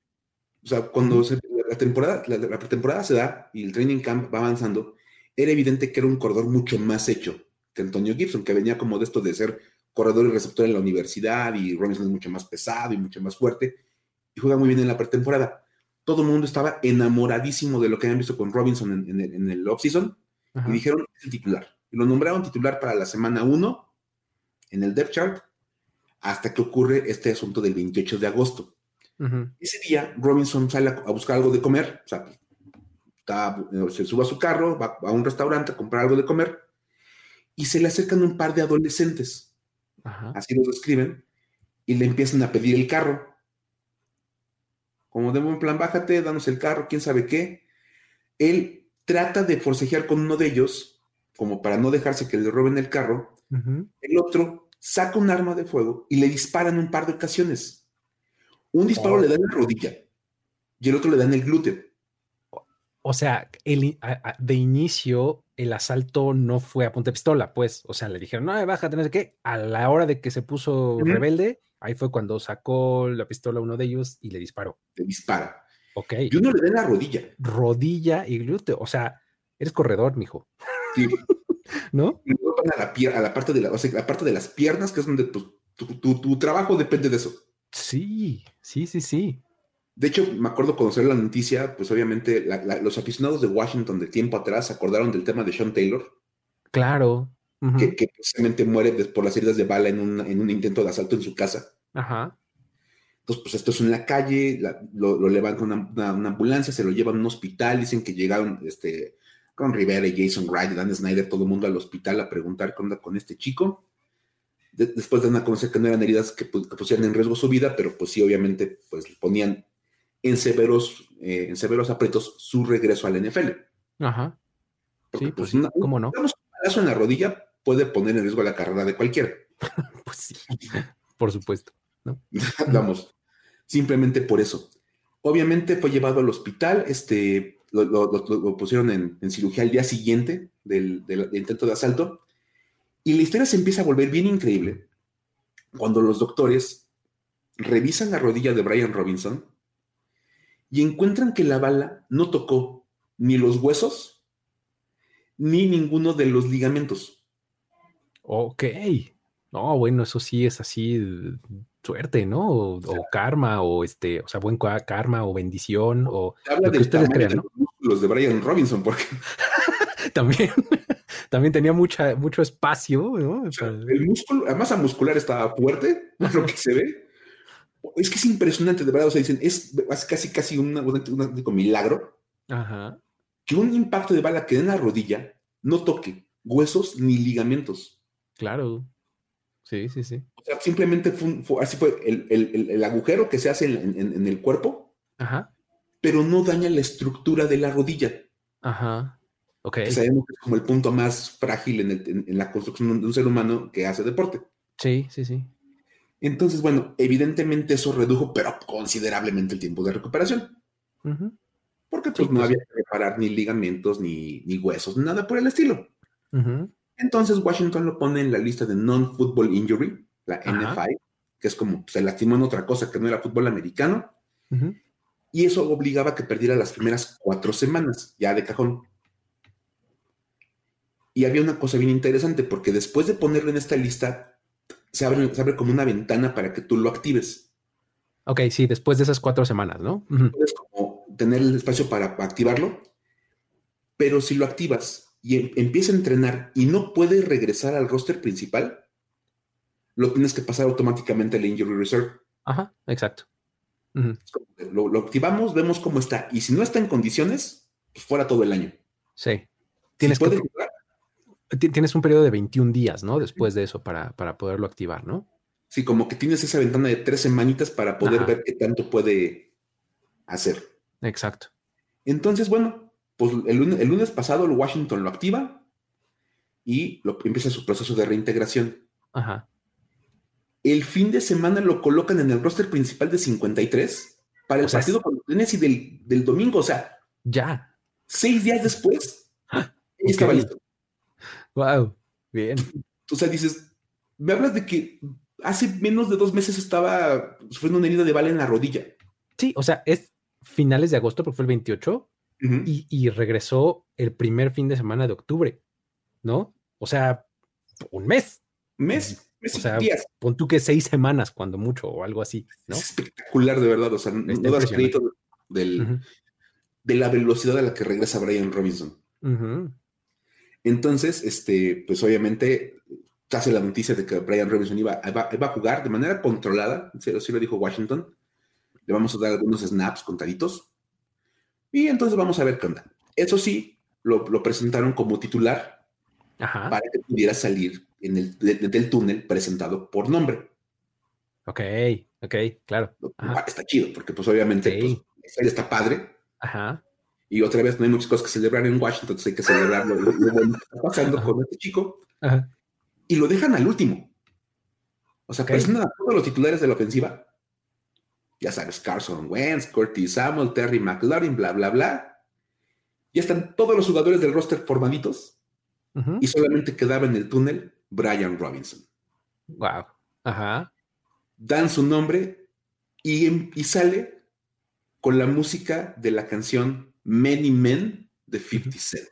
S3: O sea, cuando la temporada, la, pretemporada se da y el training camp va avanzando, era evidente que era un corredor mucho más hecho que Antonio Gibson, que venía como de esto de ser corredor y receptor en la universidad y Robinson es mucho más pesado y mucho más fuerte y juega muy bien en la pretemporada. Todo el mundo estaba enamoradísimo de lo que habían visto con Robinson en, el, en el off-season y dijeron, es el titular. Y lo nombraron titular para la semana 1 en el depth chart hasta que ocurre este asunto del 28 de agosto. Ese día, Robinson sale a, buscar algo de comer, o sea, se sube a su carro, va a un restaurante a comprar algo de comer, y se le acercan un par de adolescentes, así lo describen, y le empiezan a pedir el carro. Como de buen plan, bájate, danos el carro, quién sabe qué. Él trata de forcejear con uno de ellos, como para no dejarse que le roben el carro. El otro saca un arma de fuego y le disparan un par de ocasiones. Un disparo le da en la rodilla y el otro le da en el glúteo.
S1: O sea, el, de inicio el asalto no fue a punta de pistola, pues. O sea, le dijeron, no, bájate, no sé qué. A la hora de que se puso rebelde, ahí fue cuando sacó la pistola a uno de ellos y le disparó.
S3: Le dispara.
S1: Ok.
S3: Y uno le da en la rodilla.
S1: Rodilla y glúteo. O sea, eres corredor, mijo. Sí. ¿no?
S3: A la, a la parte de la, o sea, la parte de las piernas, que es donde pues, tu, trabajo depende de eso.
S1: Sí, sí, sí, sí.
S3: De hecho, me acuerdo conocer la noticia, pues obviamente los aficionados de Washington de tiempo atrás se acordaron del tema de Sean Taylor.
S1: Claro.
S3: que, precisamente muere por las heridas de bala en un, en un intento de asalto en su casa.
S1: Ajá.
S3: Entonces, pues esto es en la calle, lo, lo levantan una, una, ambulancia, se lo llevan a un hospital, dicen que llegaron este, con Rivera y Jason Wright, Dan Snyder, todo el mundo al hospital a preguntar qué onda con este chico. después dan a conocer que no eran heridas que, pusieran en riesgo su vida, pero pues sí, obviamente, pues ponían en severos, eh, en severos aprietos su regreso al NFL.
S1: Ajá. sí, pues, pues ¿cómo no?
S3: Un pedazo en la rodilla puede poner en riesgo la carrera de cualquiera.
S1: pues sí, por supuesto. ¿no?
S3: Vamos, Simplemente por eso. Obviamente fue llevado al hospital, este, lo, pusieron en, cirugía al día siguiente del, intento de asalto. Y la historia se empieza a volver bien increíble cuando los doctores revisan la rodilla de Brian Robinson y encuentran que la bala no tocó ni los huesos ni ninguno de los ligamentos.
S1: Ok. No, bueno, eso sí es así suerte, ¿no? O, karma, o este, o sea, buen karma, o bendición, o
S3: habla lo que ustedes crean, ¿no? Los de Brian Robinson, porque
S1: también, también tenía mucha, mucho espacio, ¿no?
S3: el músculo, la masa muscular estaba fuerte, lo que se ve. Es que es impresionante, de verdad, o sea, dicen, es casi, casi un milagro. Ajá. Que un impacto de bala que en la rodilla no toque huesos ni ligamentos.
S1: Claro. Sí, sí, sí.
S3: O sea, simplemente fue, así fue el, agujero que se hace en, el cuerpo, Ajá. pero no daña la estructura de la rodilla.
S1: Ajá. Ok.
S3: sabemos que es como el punto más frágil en, la construcción de un ser humano que hace deporte.
S1: Sí, sí, sí.
S3: Entonces, bueno, evidentemente eso redujo, pero considerablemente el tiempo de recuperación. Porque pues, no pues había que reparar ni ligamentos, ni, ni huesos, nada por el estilo. Entonces Washington lo pone en la lista de Non-Football Injury, la NFI, que es como se lastimó en otra cosa que no era fútbol americano. Y eso obligaba a que perdiera las primeras cuatro semanas, ya de cajón. Y había una cosa bien interesante, porque después de ponerlo en esta lista, se abre, se abre como una ventana para que tú lo actives.
S1: Ok, sí, después de esas cuatro semanas, ¿no?
S3: Puedes como tener el espacio para activarlo, pero si lo activas y em, empieza a entrenar y no puede regresar al roster principal, lo tienes que pasar automáticamente al Injury Reserve.
S1: Ajá, exacto.
S3: lo, activamos, vemos cómo está. Y si no está en condiciones, pues fuera todo el año.
S1: Sí. Tienes, tienes un periodo de 21 días, ¿no? Después de eso para, para, poderlo activar, ¿no?
S3: Sí, como que tienes esa ventana de tres semanitas para poder ver qué tanto puede hacer.
S1: Exacto.
S3: Entonces, bueno, pues el lunes, pasado el Washington lo activa y lo, empieza su proceso de reintegración. Ajá. El fin de semana lo colocan en el roster principal de 53 para el partido con Tennessee del, del domingo. O sea,
S1: ya.
S3: Seis días después, estaba listo.
S1: Wow, bien.
S3: O sea, dices, me hablas de que hace menos de dos meses estaba sufriendo una herida de bala en la rodilla.
S1: Sí, o sea, es finales de agosto, porque fue el 28, y, regresó el primer fin de semana de octubre, ¿no? O sea, un mes.
S3: Mes,
S1: mes o sea, días. Pon tú que seis semanas, cuando mucho, o algo así, ¿no?
S3: Es espectacular, de verdad. O sea, no das crédito del, de la velocidad a la que regresa Brian Robinson. Entonces, este, pues obviamente hace la noticia de que Brian Robinson iba, a jugar de manera controlada, sí lo dijo Washington. Le vamos a dar algunos snaps contaditos y entonces vamos a ver qué onda. Eso sí, lo, presentaron como titular para que pudiera salir en el, del túnel presentado por nombre.
S1: Ok, ok, claro.
S3: Está chido, porque pues obviamente pues, está padre. Ajá. Y otra vez no hay muchas cosas que celebrar en Washington, entonces hay que celebrar lo, que está pasando con este chico. Ajá. Y lo dejan al último. O sea, presentan a todos los titulares de la ofensiva ya sabes, Carson Wentz, Curtis Samuel, Terry McLaurin, bla, bla, bla. Ya están todos los jugadores del roster formaditos y solamente quedaba en el túnel Brian Robinson.
S1: Wow. Ajá.
S3: Dan su nombre y, y sale con la música de la canción Many Men de 50 Cent.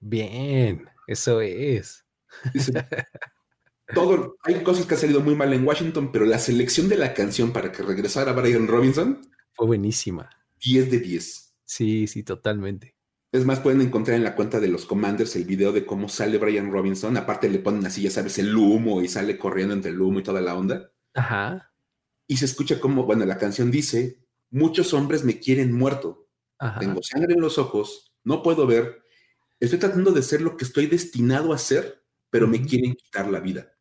S1: Bien, eso es.
S3: todo, hay cosas que han salido muy mal en Washington, pero la selección de la canción para que regresara Brian Robinson
S1: fue buenísima.
S3: 10 de 10.
S1: Sí, sí, totalmente.
S3: Es más, pueden encontrar en la cuenta de los Commanders el video de cómo sale Brian Robinson. Aparte le ponen así, ya sabes, el humo y sale corriendo entre el humo y toda la onda. Ajá. Y se escucha como, bueno, la canción dice, muchos hombres me quieren muerto. Tengo sangre en los ojos, no puedo ver. Estoy tratando de ser lo que estoy destinado a ser, pero me quieren quitar la vida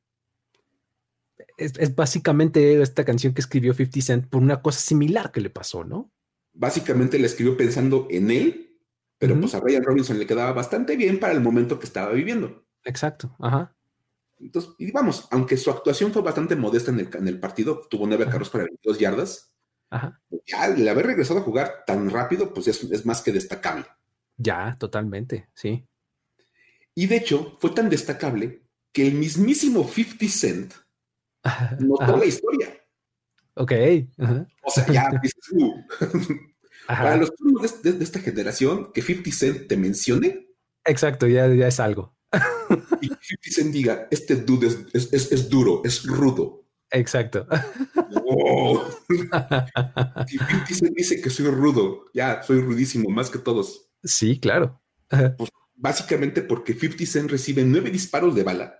S1: es, básicamente esta canción que escribió 50 Cent por una cosa similar que le pasó, ¿no?
S3: Básicamente la escribió pensando en él, pero pues a Ryan Robinson le quedaba bastante bien para el momento que estaba viviendo.
S1: Exacto, ajá.
S3: Entonces, y vamos, aunque su actuación fue bastante modesta en el, en el partido, tuvo nueve carros para 22 yardas, Ya el haber regresado a jugar tan rápido, pues es, más que destacable.
S1: Ya, totalmente, sí.
S3: Y de hecho, fue tan destacable que el mismísimo 50 Cent notó la historia.
S1: Ok.
S3: O sea, ya uh. Para los de, de, esta generación, que 50 Cent te mencione.
S1: Exacto, ya, ya es algo.
S3: y 50 Cent diga, este dude es, es, es duro, es rudo.
S1: Exacto.
S3: 50 Cent dice que soy rudo, ya, soy rudísimo, más que todos.
S1: Sí, claro.
S3: Pues básicamente porque 50 Cent recibe nueve disparos de bala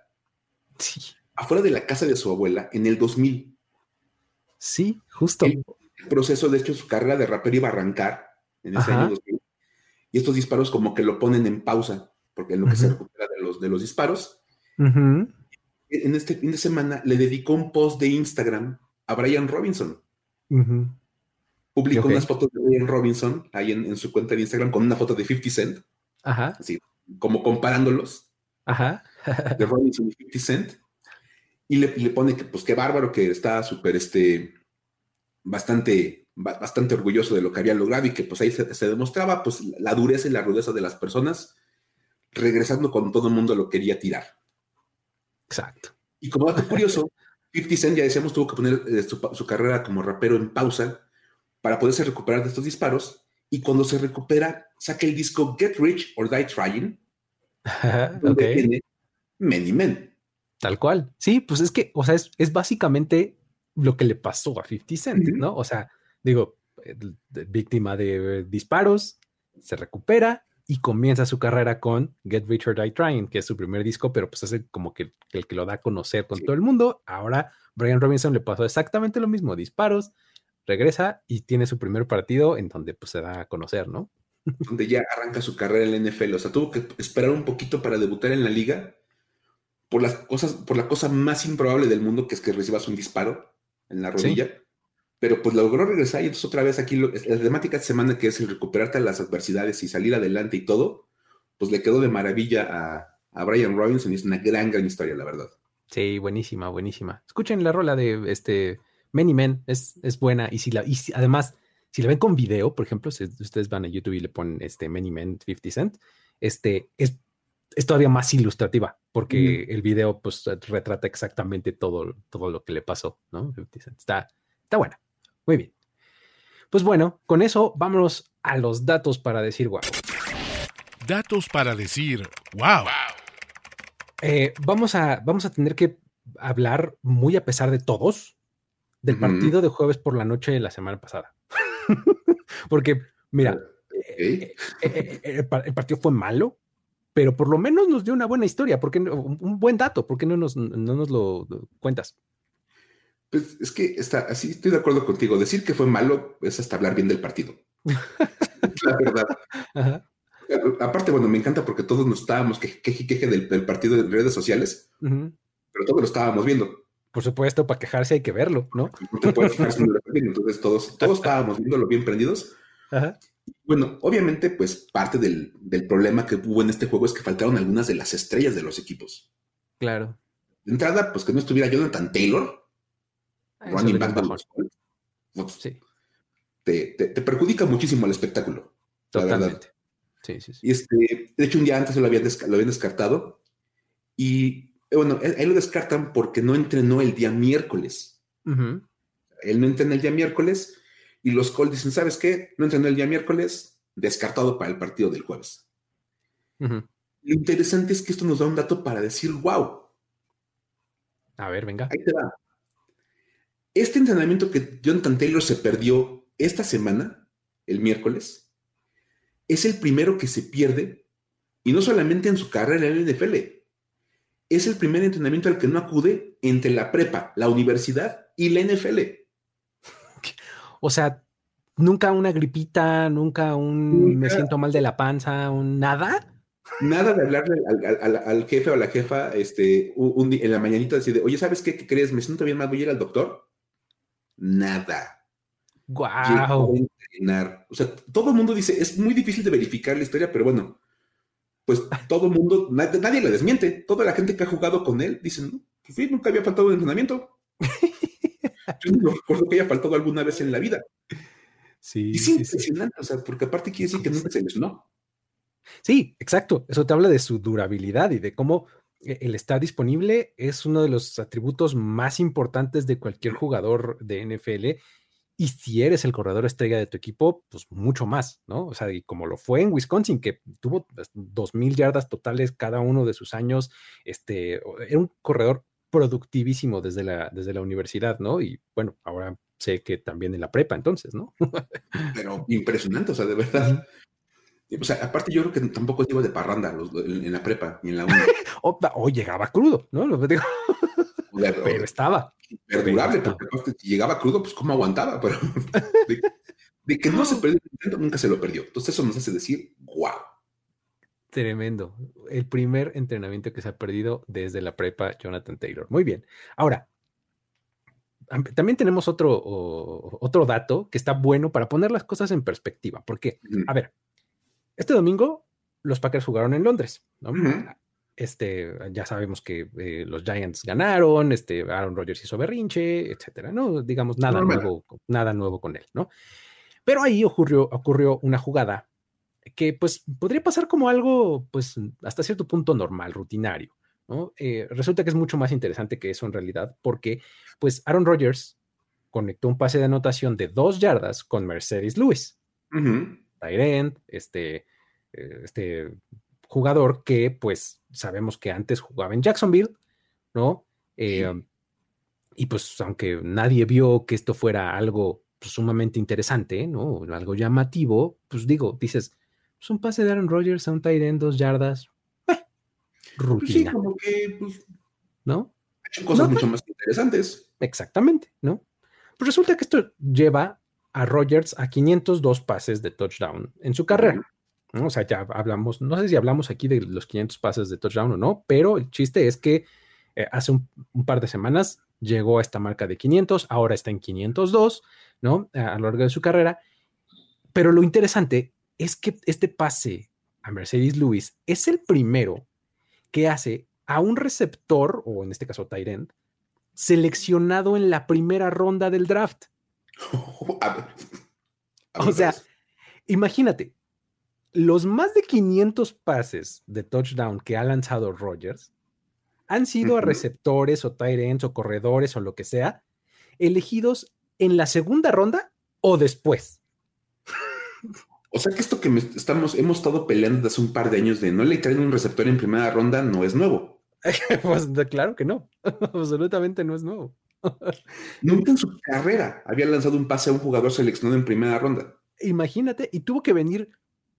S1: sí.
S3: afuera de la casa de su abuela en el 2000.
S1: Sí, justo.
S3: El proceso, de hecho, su carrera de rapero iba a arrancar en ese año 2000. Y estos disparos como que lo ponen en pausa, porque en lo que se recupera de los, de los disparos. En este fin de semana le dedicó un post de Instagram a Brian Robinson. Publicó unas fotos de Brian Robinson ahí en, su cuenta de Instagram con una foto de 50 Cent.
S1: Ajá.
S3: Así, como comparándolos.
S1: Ajá.
S3: de Robinson y 50 Cent. Y le, pone que, pues qué bárbaro, que está súper, este, bastante, bastante orgulloso de lo que había logrado y que pues ahí se, demostraba, pues, la dureza y la rudeza de las personas, regresando cuando todo el mundo lo quería tirar.
S1: Exacto.
S3: Y como dato curioso, 50 Cent, ya decíamos, tuvo que poner eh, su, carrera como rapero en pausa para poderse recuperar de estos disparos. Y cuando se recupera, saca el disco Get Rich or Die Trying, donde tiene Many Men.
S1: Tal cual. Sí, pues es que, o sea, es, básicamente lo que le pasó a 50 Cent, ¿no? O sea, digo, víctima de disparos, se recupera y comienza su carrera con Get Rich or Die Trying, que es su primer disco, pero pues es como que el que lo da a conocer con todo el mundo. Ahora, Brian Robinson le pasó exactamente lo mismo, disparos, regresa y tiene su primer partido en donde pues se da a conocer, ¿no?
S3: Donde ya arranca su carrera en la NFL. O sea, tuvo que esperar un poquito para debutar en la liga por las cosas, por la cosa más improbable del mundo, que es que recibas un disparo en la rodilla. Pero pues logró regresar y entonces otra vez aquí la temática de semana que es el recuperarte a las adversidades y salir adelante y todo, pues le quedó de maravilla a, a Brian Robinson y es una gran, gran historia, la verdad.
S1: Sí, buenísima, buenísima. Escuchen la rola de este Many Men, es, es buena y si la, y además, si la ven con video, por ejemplo, si ustedes van a YouTube y le ponen este Many Men 50 Cent, este es es todavía más ilustrativa, porque el video pues retrata exactamente todo, todo lo que le pasó, ¿no? Está, está buena. Muy bien. Pues bueno, con eso vámonos a los datos para decir wow.
S2: Datos para decir wow.
S1: Eh, vamos, a, vamos a tener que hablar, muy a pesar de todos, del partido de jueves por la noche de la semana pasada. porque, mira, eh, eh, el partido fue malo, pero por lo menos nos dio una buena historia, porque un buen dato, ¿por qué no nos, no nos lo cuentas?
S3: Pues es que está, así estoy de acuerdo contigo. Decir que fue malo es hasta hablar bien del partido. la verdad. Aparte, bueno, me encanta porque todos nos estábamos que queje, del, partido en redes sociales, pero todos lo estábamos viendo.
S1: Por supuesto, para quejarse hay que verlo, ¿no?
S3: Entonces todos, todos estábamos viéndolo bien prendidos. Ajá. Bueno, obviamente, pues parte del, problema que hubo en este juego es que faltaron algunas de las estrellas de los equipos.
S1: Claro.
S3: De entrada, pues que no estuviera Jonathan Taylor, running back sí. te, perjudica muchísimo el espectáculo.
S1: Totalmente. Sí, sí, sí.
S3: Y este, de hecho, un día antes lo habían, lo habían descartado. Y bueno, él, lo descartan porque no entrenó el día miércoles. Él no entrenó el día miércoles y los Colts dicen, ¿sabes qué? No entrenó el día miércoles, descartado para el partido del jueves. Lo interesante es que esto nos da un dato para decir, wow.
S1: A ver, venga.
S3: Ahí te va. Este entrenamiento que Jonathan Taylor se perdió esta semana, el miércoles, es el primero que se pierde, y no solamente en su carrera en el NFL, es el primer entrenamiento al que no acude entre la prepa, la universidad y la NFL.
S1: O sea, nunca una gripita, nunca un me siento mal de la panza, un nada.
S3: Nada de hablarle al, jefe o a la jefa este, un, en la mañanita decir, oye, ¿sabes qué? ¿Qué crees? ¿Me siento bien mal? ¿Voy a ir al doctor? Nada.
S1: Wow.
S3: O sea, todo el mundo dice, es muy difícil de verificar la historia, pero bueno, pues todo el mundo, nadie, le desmiente. Toda la gente que ha jugado con él dice, no, pues sí, nunca había faltado un entrenamiento. Yo no recuerdo que haya faltado alguna vez en la vida. Sí. es impresionante, o sea, porque aparte quiere decir que nunca se lesionó.
S1: Sí, exacto. Eso te habla de su durabilidad y de cómo el estar disponible es uno de los atributos más importantes de cualquier jugador de NFL. Y si eres el corredor estrella de tu equipo, pues mucho más, ¿no? O sea, y como lo fue en Wisconsin, que tuvo pues, dos mil yardas totales cada uno de sus años, este, era un corredor productivísimo desde la, desde la universidad, ¿no? Y bueno, ahora sé que también en la prepa, entonces, ¿no?
S3: Pero impresionante, o sea, de verdad. O sea, aparte yo creo que tampoco iba de parranda en la prepa ni en la uni.
S1: o, llegaba crudo, ¿no? Lo digo. Pero estaba.
S3: Perdurable, porque si llegaba crudo, pues cómo aguantaba, pero de, que no se perdió nunca se lo perdió. Entonces eso nos hace decir, wow.
S1: Tremendo. El primer entrenamiento que se ha perdido desde la prepa, Jonathan Taylor. Muy bien. Ahora, también tenemos otro, otro dato que está bueno para poner las cosas en perspectiva. Porque, a ver, este domingo los Packers jugaron en Londres, ¿no? Este, ya sabemos que eh, los Giants ganaron, este, Aaron Rodgers hizo berrinche, etcétera, ¿no? Digamos, nada nuevo, nada nuevo con él, ¿no? Pero ahí ocurrió, ocurrió una jugada que, pues, podría pasar como algo, pues, hasta cierto punto normal, rutinario. Eh, resulta que es mucho más interesante que eso en realidad, porque pues Aaron Rodgers conectó un pase de anotación de dos yardas con Mercedes Lewis, uh eh, este jugador que pues sabemos que antes jugaba en Jacksonville, ¿no? Eh, y pues aunque nadie vio que esto fuera algo pues, sumamente interesante, ¿no? Algo llamativo, pues digo, dices, pues un pase de Aaron Rodgers a un Tyrant, dos yardas, rutina.
S3: sí, como que, pues,
S1: ¿no?
S3: hecho cosas mucho más interesantes.
S1: Exactamente, ¿no? Pues resulta que esto lleva a Rogers a 502 pases de touchdown en su carrera. ¿no? O sea, ya hablamos, no sé si hablamos aquí de los 500 pases de touchdown o no, pero el chiste es que eh, hace un, par de semanas llegó a esta marca de 500, ahora está en 502, ¿no? A, a lo largo de su carrera. Pero lo interesante es que este pase a Mercedes Lewis es el primero que hace a un receptor, o en este caso Tyrant, seleccionado en la primera ronda del draft. o sea, imagínate, los más de 500 pases de touchdown que ha lanzado Rogers han sido a receptores o tight o corredores o lo que sea, elegidos en la segunda ronda o después.
S3: O sea que esto que estamos, hemos estado peleando desde hace un par de años de no le traen un receptor en primera ronda no es nuevo.
S1: pues claro que no, absolutamente no es nuevo.
S3: Nunca en su carrera había lanzado un pase a un jugador seleccionado en primera ronda.
S1: Imagínate, y tuvo que venir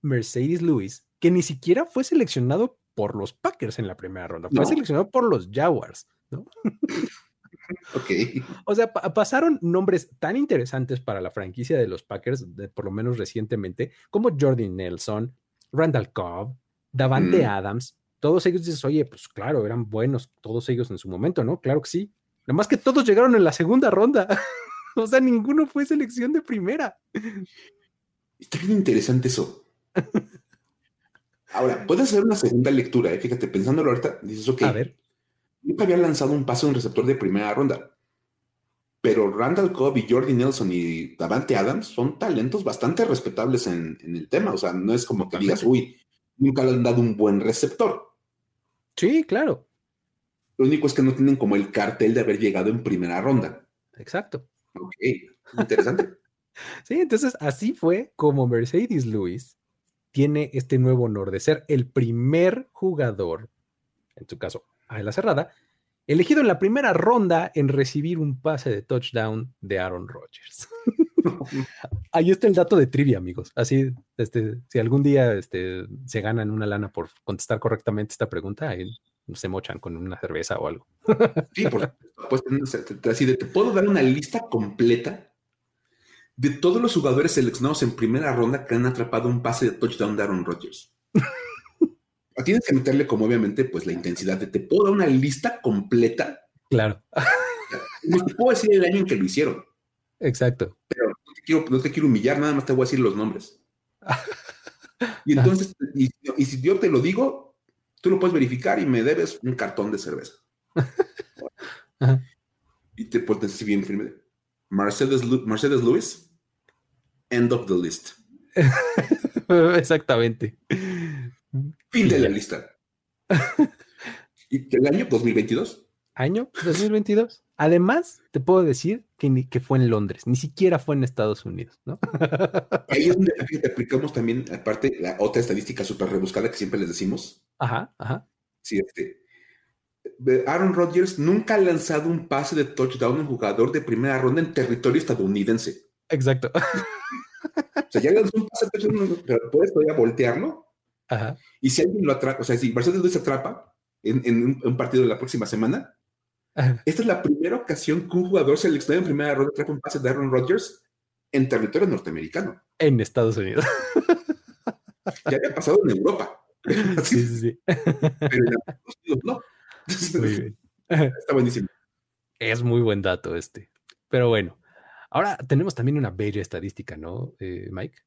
S1: Mercedes Lewis, que ni siquiera fue seleccionado por los Packers en la primera ronda, fue seleccionado por los Jaguars, ¿no?
S3: Ok.
S1: O sea, pasaron nombres tan interesantes para la franquicia de los Packers, de, por lo menos recientemente, como Jordi Nelson, Randall Cobb, Davante mm. Adams. Todos ellos dices, oye, pues claro, eran buenos todos ellos en su momento, ¿no? Claro que sí. Más que todos llegaron en la segunda ronda. o sea, ninguno fue selección de primera.
S3: Está bien interesante eso. Ahora, puedes hacer una segunda lectura, ¿eh? fíjate, pensándolo ahorita, dices, ok.
S1: A ver
S3: nunca había lanzado un pase a un receptor de primera ronda. Pero Randall Cobb y Jordi Nelson y Davante Adams son talentos bastante respetables en, el tema. O sea, no es como que digas, uy, nunca le han dado un buen receptor.
S1: Sí, claro.
S3: Lo único es que no tienen como el cartel de haber llegado en primera ronda.
S1: Exacto.
S3: Ok, interesante.
S1: sí, entonces así fue como Mercedes Lewis tiene este nuevo honor de ser el primer jugador, en su caso, a la cerrada, elegido en la primera ronda en recibir un pase de touchdown de Aaron Rodgers. Ahí está el dato de trivia, amigos. Así, este, si algún día este, se ganan una lana por contestar correctamente esta pregunta, ahí se mochan con una cerveza o algo.
S3: sí, por pues, así de, te puedo dar una lista completa de todos los jugadores seleccionados en primera ronda que han atrapado un pase de touchdown de Aaron Rodgers. tienes que meterle como obviamente pues la intensidad de te puedo dar una lista completa.
S1: Claro.
S3: No te puedo decir el año en que lo hicieron.
S1: Exacto.
S3: Pero no te quiero, humillar, nada más te voy a decir los nombres. Y entonces, y, si yo te lo digo, tú lo puedes verificar y me debes un cartón de cerveza. Y te pones así bien firme. Mercedes, Mercedes Lewis, end of the list.
S1: Exactamente.
S3: Fin de la lista. ¿Y el año 2022?
S1: Año 2022. Además, te puedo decir que, que fue en Londres, ni siquiera fue en Estados Unidos, ¿no?
S3: Ahí es donde aplicamos también, aparte, la otra estadística súper rebuscada que siempre les decimos.
S1: Ajá, ajá.
S3: Sí, este. Aaron Rodgers nunca ha lanzado un pase de touchdown a un jugador de primera ronda en territorio estadounidense.
S1: Exacto.
S3: O sea, ya lanzó un pase de touchdown, pero puedes todavía voltearlo.
S1: Ajá.
S3: Y si alguien lo atrapa, o sea, si Mercedes Luis atrapa en, un partido de la próxima semana, esta es la primera ocasión que un jugador seleccionado en primera ronda atrapa un pase de Aaron Rodgers en territorio norteamericano.
S1: En Estados Unidos.
S3: Ya había pasado en Europa.
S1: Sí, sí, sí.
S3: Pero en Estados Unidos no. Muy bien. Está buenísimo.
S1: Es muy buen dato este. Pero bueno, ahora tenemos también una bella estadística, ¿no, eh, Mike?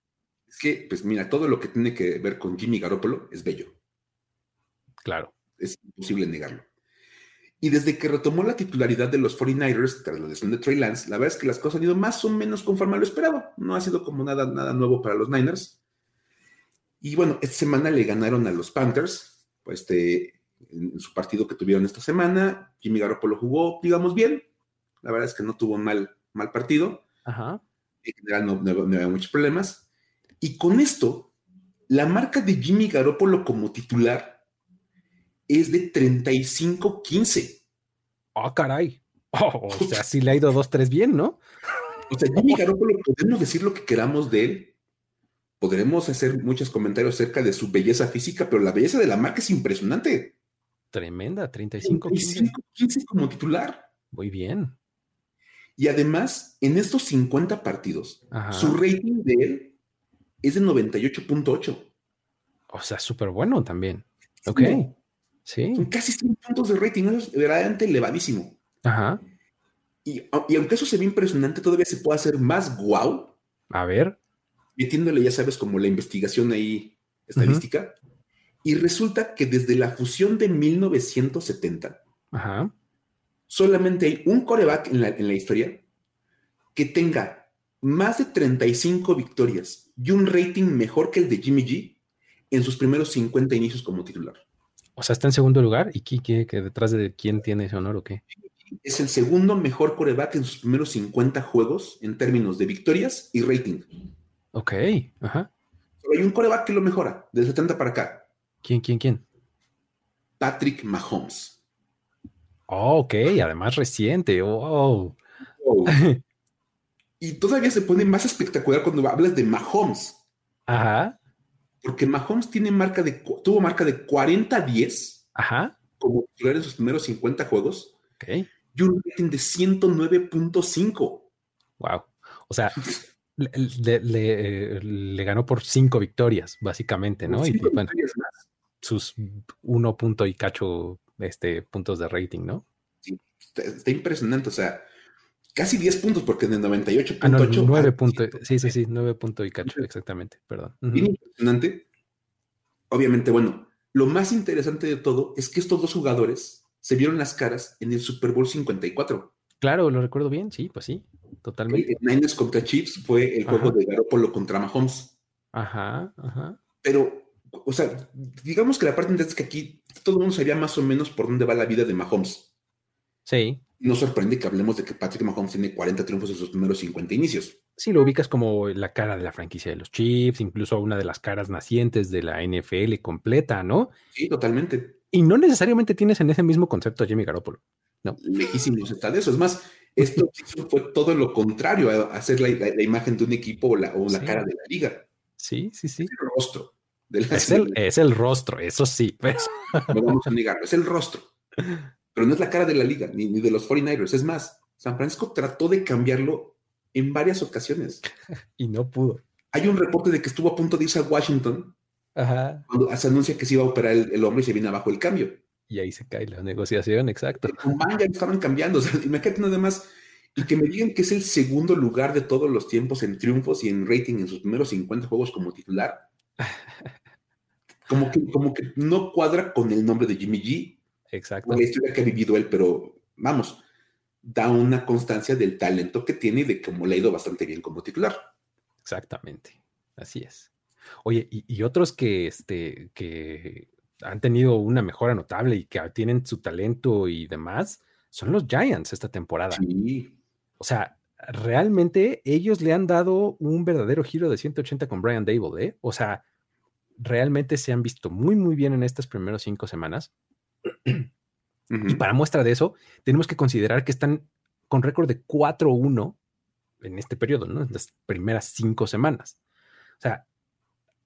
S3: Es que, pues mira, todo lo que tiene que ver con Jimmy Garoppolo es bello.
S1: Claro.
S3: Es imposible negarlo. Y desde que retomó la titularidad de los 49ers tras la lesión de Trey Lance, la verdad es que las cosas han ido más o menos conforme a lo esperado. No ha sido como nada, nada nuevo para los Niners. Y bueno, esta semana le ganaron a los Panthers, pues este, en, su partido que tuvieron esta semana. Jimmy Garoppolo jugó, digamos, bien. La verdad es que no tuvo mal, mal partido.
S1: Ajá.
S3: En general no, no, había muchos problemas. Y con esto, la marca de Jimmy Garoppolo como titular es de 35-15.
S1: Ah, caray. Oh, o sea, sí le ha ido 2-3 bien, ¿no?
S3: O sea, Jimmy Garoppolo, podemos decir lo que queramos de él. Podremos hacer muchos comentarios acerca de su belleza física, pero la belleza de la marca es impresionante.
S1: Tremenda, 35
S3: 15 como titular.
S1: Muy bien.
S3: Y además, en estos 50 partidos, su rating de él es de 98.8.
S1: O sea, súper bueno también. Ok. Sí.
S3: Son casi 100 puntos de rating, es verdaderamente elevadísimo.
S1: Ajá.
S3: Y, y, aunque eso se ve impresionante, todavía se puede hacer más guau.
S1: A ver.
S3: Metiéndole, ya sabes, como la investigación ahí estadística. Y resulta que desde la fusión de 1970, solamente hay un coreback en la, en la historia que tenga más de 35 victorias y un rating mejor que el de Jimmy G en sus primeros 50 inicios como titular.
S1: O sea, está en segundo lugar. ¿Y qué, que detrás de quién tiene ese honor o qué?
S3: Es el segundo mejor coreback en sus primeros 50 juegos en términos de victorias y rating.
S1: Ok, ajá.
S3: Pero hay un coreback que lo mejora, del 70 para acá.
S1: ¿Quién, quién, quién?
S3: Patrick Mahomes.
S1: Oh, ok, además reciente. Oh.
S3: y todavía se pone más espectacular cuando hablas de Mahomes.
S1: Ajá.
S3: Porque Mahomes tiene marca de, tuvo marca de 40-10
S1: Ajá.
S3: como titular en sus primeros 50 juegos. Y un rating de 109.5.
S1: Wow. O sea, le, le, ganó por cinco victorias, básicamente, ¿no? Y bueno, sus uno punto y cacho este, puntos de rating, ¿no?
S3: Sí, está, impresionante, o sea, casi 10 puntos, porque en el 98.8.
S1: Ah, no, 9 puntos, sí, sí, sí, 9 puntos y cacho, exactamente, perdón.
S3: Bien impresionante. Obviamente, bueno, lo más interesante de todo es que estos dos jugadores se vieron las caras en el Super Bowl 54.
S1: Claro, lo recuerdo bien, sí, pues sí, totalmente.
S3: El Niners contra Chiefs fue el juego de Garoppolo contra Mahomes.
S1: Ajá, ajá.
S3: Pero, o sea, digamos que la parte interesante es que aquí todo el mundo sabía más o menos por dónde va la vida de Mahomes.
S1: Sí.
S3: No sorprende que hablemos de que Patrick Mahomes tiene 40 triunfos en sus primeros 50 inicios.
S1: Sí, lo ubicas como la cara de la franquicia de los Chiefs, incluso una de las caras nacientes de la NFL completa, ¿no?
S3: Sí, totalmente.
S1: Y no necesariamente tienes en ese mismo concepto a Jimmy Garoppolo. No.
S3: Lejísimos está de eso. Es más, esto fue todo lo contrario a hacer la, imagen de un equipo o la, cara de la liga.
S1: Sí, sí, sí.
S3: Es el rostro.
S1: es, el, es, el, rostro, eso sí. Pues.
S3: No vamos a negarlo, es el rostro. Pero no es la cara de la liga, ni, ni de los 49ers. Es más, San Francisco trató de cambiarlo en varias ocasiones.
S1: y no pudo.
S3: Hay un reporte de que estuvo a punto de irse a Washington
S1: Ajá.
S3: cuando se anuncia que se iba a operar el, el hombre y se viene abajo el cambio.
S1: Y ahí se cae la negociación, exacto.
S3: ya estaban cambiando. O sea, imagínate nada más. Y que me digan que es el segundo lugar de todos los tiempos en triunfos y en rating en sus primeros 50 juegos como titular. Como que, como que no cuadra con el nombre de Jimmy G.
S1: Exacto.
S3: la historia que ha vivido él, pero vamos, da una constancia del talento que tiene y de cómo le ha ido bastante bien como titular.
S1: Exactamente, así es. Oye, y, otros que, este, que han tenido una mejora notable y que tienen su talento y demás, son los Giants esta temporada. Sí. O sea, realmente ellos le han dado un verdadero giro de 180 con Brian Dable, ¿eh? O sea, realmente se han visto muy, muy bien en estas primeras cinco semanas. Y para muestra de eso, tenemos que considerar que están con récord de 4-1 en este periodo, ¿no? En las primeras cinco semanas. O sea,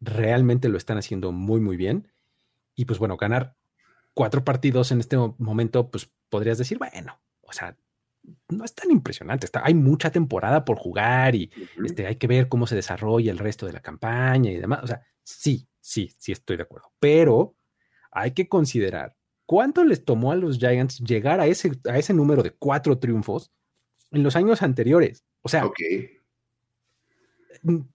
S1: realmente lo están haciendo muy, muy bien. Y pues bueno, ganar cuatro partidos en este momento, pues podrías decir, bueno, o sea, no es tan impresionante. Está, hay mucha temporada por jugar y este, hay que ver cómo se desarrolla el resto de la campaña y demás. O sea, sí, sí, sí estoy de acuerdo. Pero hay que considerar cuánto les tomó a los Giants llegar a ese, a ese número de cuatro triunfos en los años anteriores. O sea,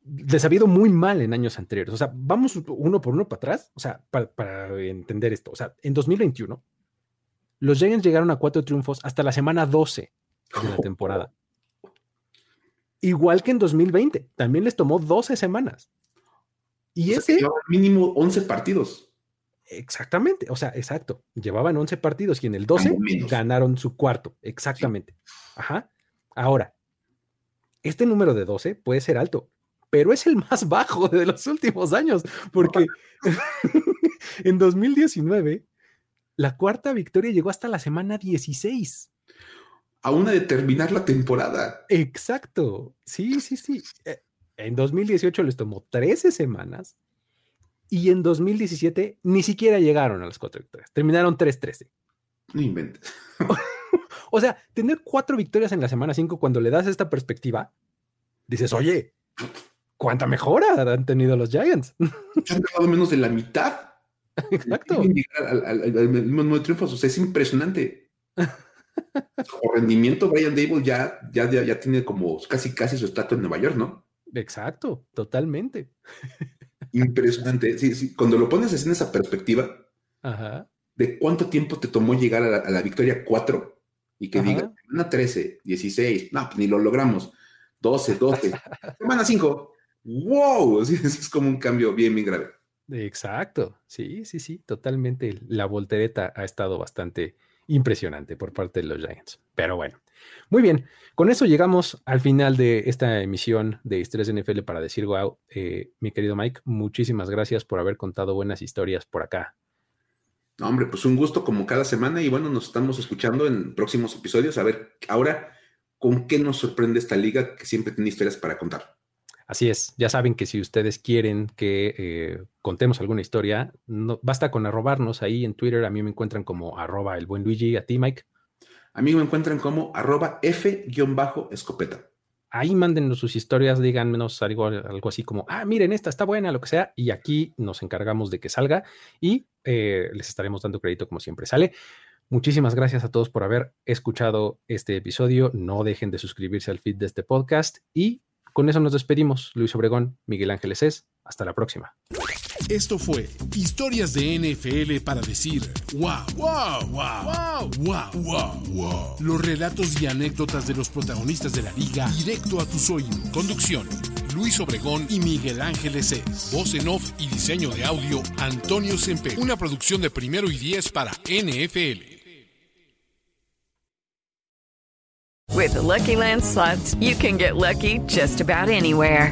S1: les ha habido muy mal en años anteriores. O sea, vamos uno por uno para atrás, o sea, para, para entender esto. O sea, en 2021 los Giants llegaron a cuatro triunfos hasta la semana 12 de la temporada. Igual que en 2020, también les tomó 12 semanas.
S3: Y ese. mínimo 11 partidos.
S1: Exactamente, o sea, exacto. Llevaban 11 partidos y en el 12 ganaron su cuarto. Exactamente. Ajá. Ahora, este número de 12 puede ser alto, pero es el más bajo de los últimos años, porque en 2019 la cuarta victoria llegó hasta la semana 16.
S3: A una de terminar la temporada.
S1: Exacto. Sí, sí, sí. Eh, en 2018 les tomó 13 semanas y en 2017 ni siquiera llegaron a las cuatro victorias. Terminaron 3-13.
S3: No inventes.
S1: o sea, tener cuatro victorias en la semana 5 cuando le das esta perspectiva, dices, oye, ¿cuánta mejora han tenido los Giants?
S3: Han ganado menos de la mitad.
S1: Exacto.
S3: Al, mismo triunfos, o sea, es impresionante. Por rendimiento, Brian Dable ya, ya, ya, tiene como casi casi su estatua en Nueva York, ¿no?
S1: Exacto, totalmente.
S3: Impresionante. Sí, sí. Cuando lo pones así en esa perspectiva, de cuánto tiempo te tomó llegar a la, victoria 4 y que diga, semana 13, 16, no, pues ni lo logramos, 12, 12, semana 5, wow, es como un cambio bien, bien grave.
S1: Exacto, sí, sí, sí, totalmente. La voltereta ha estado bastante impresionante por parte de los Giants. Pero bueno, muy bien. Con eso llegamos al final de esta emisión de Historias NFL para decir wow. Eh, mi querido Mike, muchísimas gracias por haber contado buenas historias por acá.
S3: hombre, pues un gusto como cada semana y bueno, nos estamos escuchando en próximos episodios a ver ahora con qué nos sorprende esta liga que siempre tiene historias para contar.
S1: Así es, ya saben que si ustedes quieren que eh, contemos alguna historia, no, basta con arrobarnos ahí en Twitter. A mí me encuentran como arroba el buen Luigi, a ti Mike.
S3: A mí me encuentran como arroba F-escopeta.
S1: Ahí mándenos sus historias, díganos algo, algo así como, ah, miren, esta está buena, lo que sea, y aquí nos encargamos de que salga y eh, les estaremos dando crédito como siempre sale. Muchísimas gracias a todos por haber escuchado este episodio. No dejen de suscribirse al feed de este podcast y con eso nos despedimos. Luis Obregón, Miguel Ángeles es. Hasta la próxima.
S2: Esto fue Historias de NFL para decir wow, wow, wow, wow, wow, wow, Los relatos y anécdotas de los protagonistas de la liga directo a tus oídos. Conducción. Luis Obregón y Miguel Ángeles es. Voz en off y diseño de audio Antonio Sempe. Una producción de primero y diez para NFL.
S4: With the Lucky Land slots, you can get lucky just about anywhere.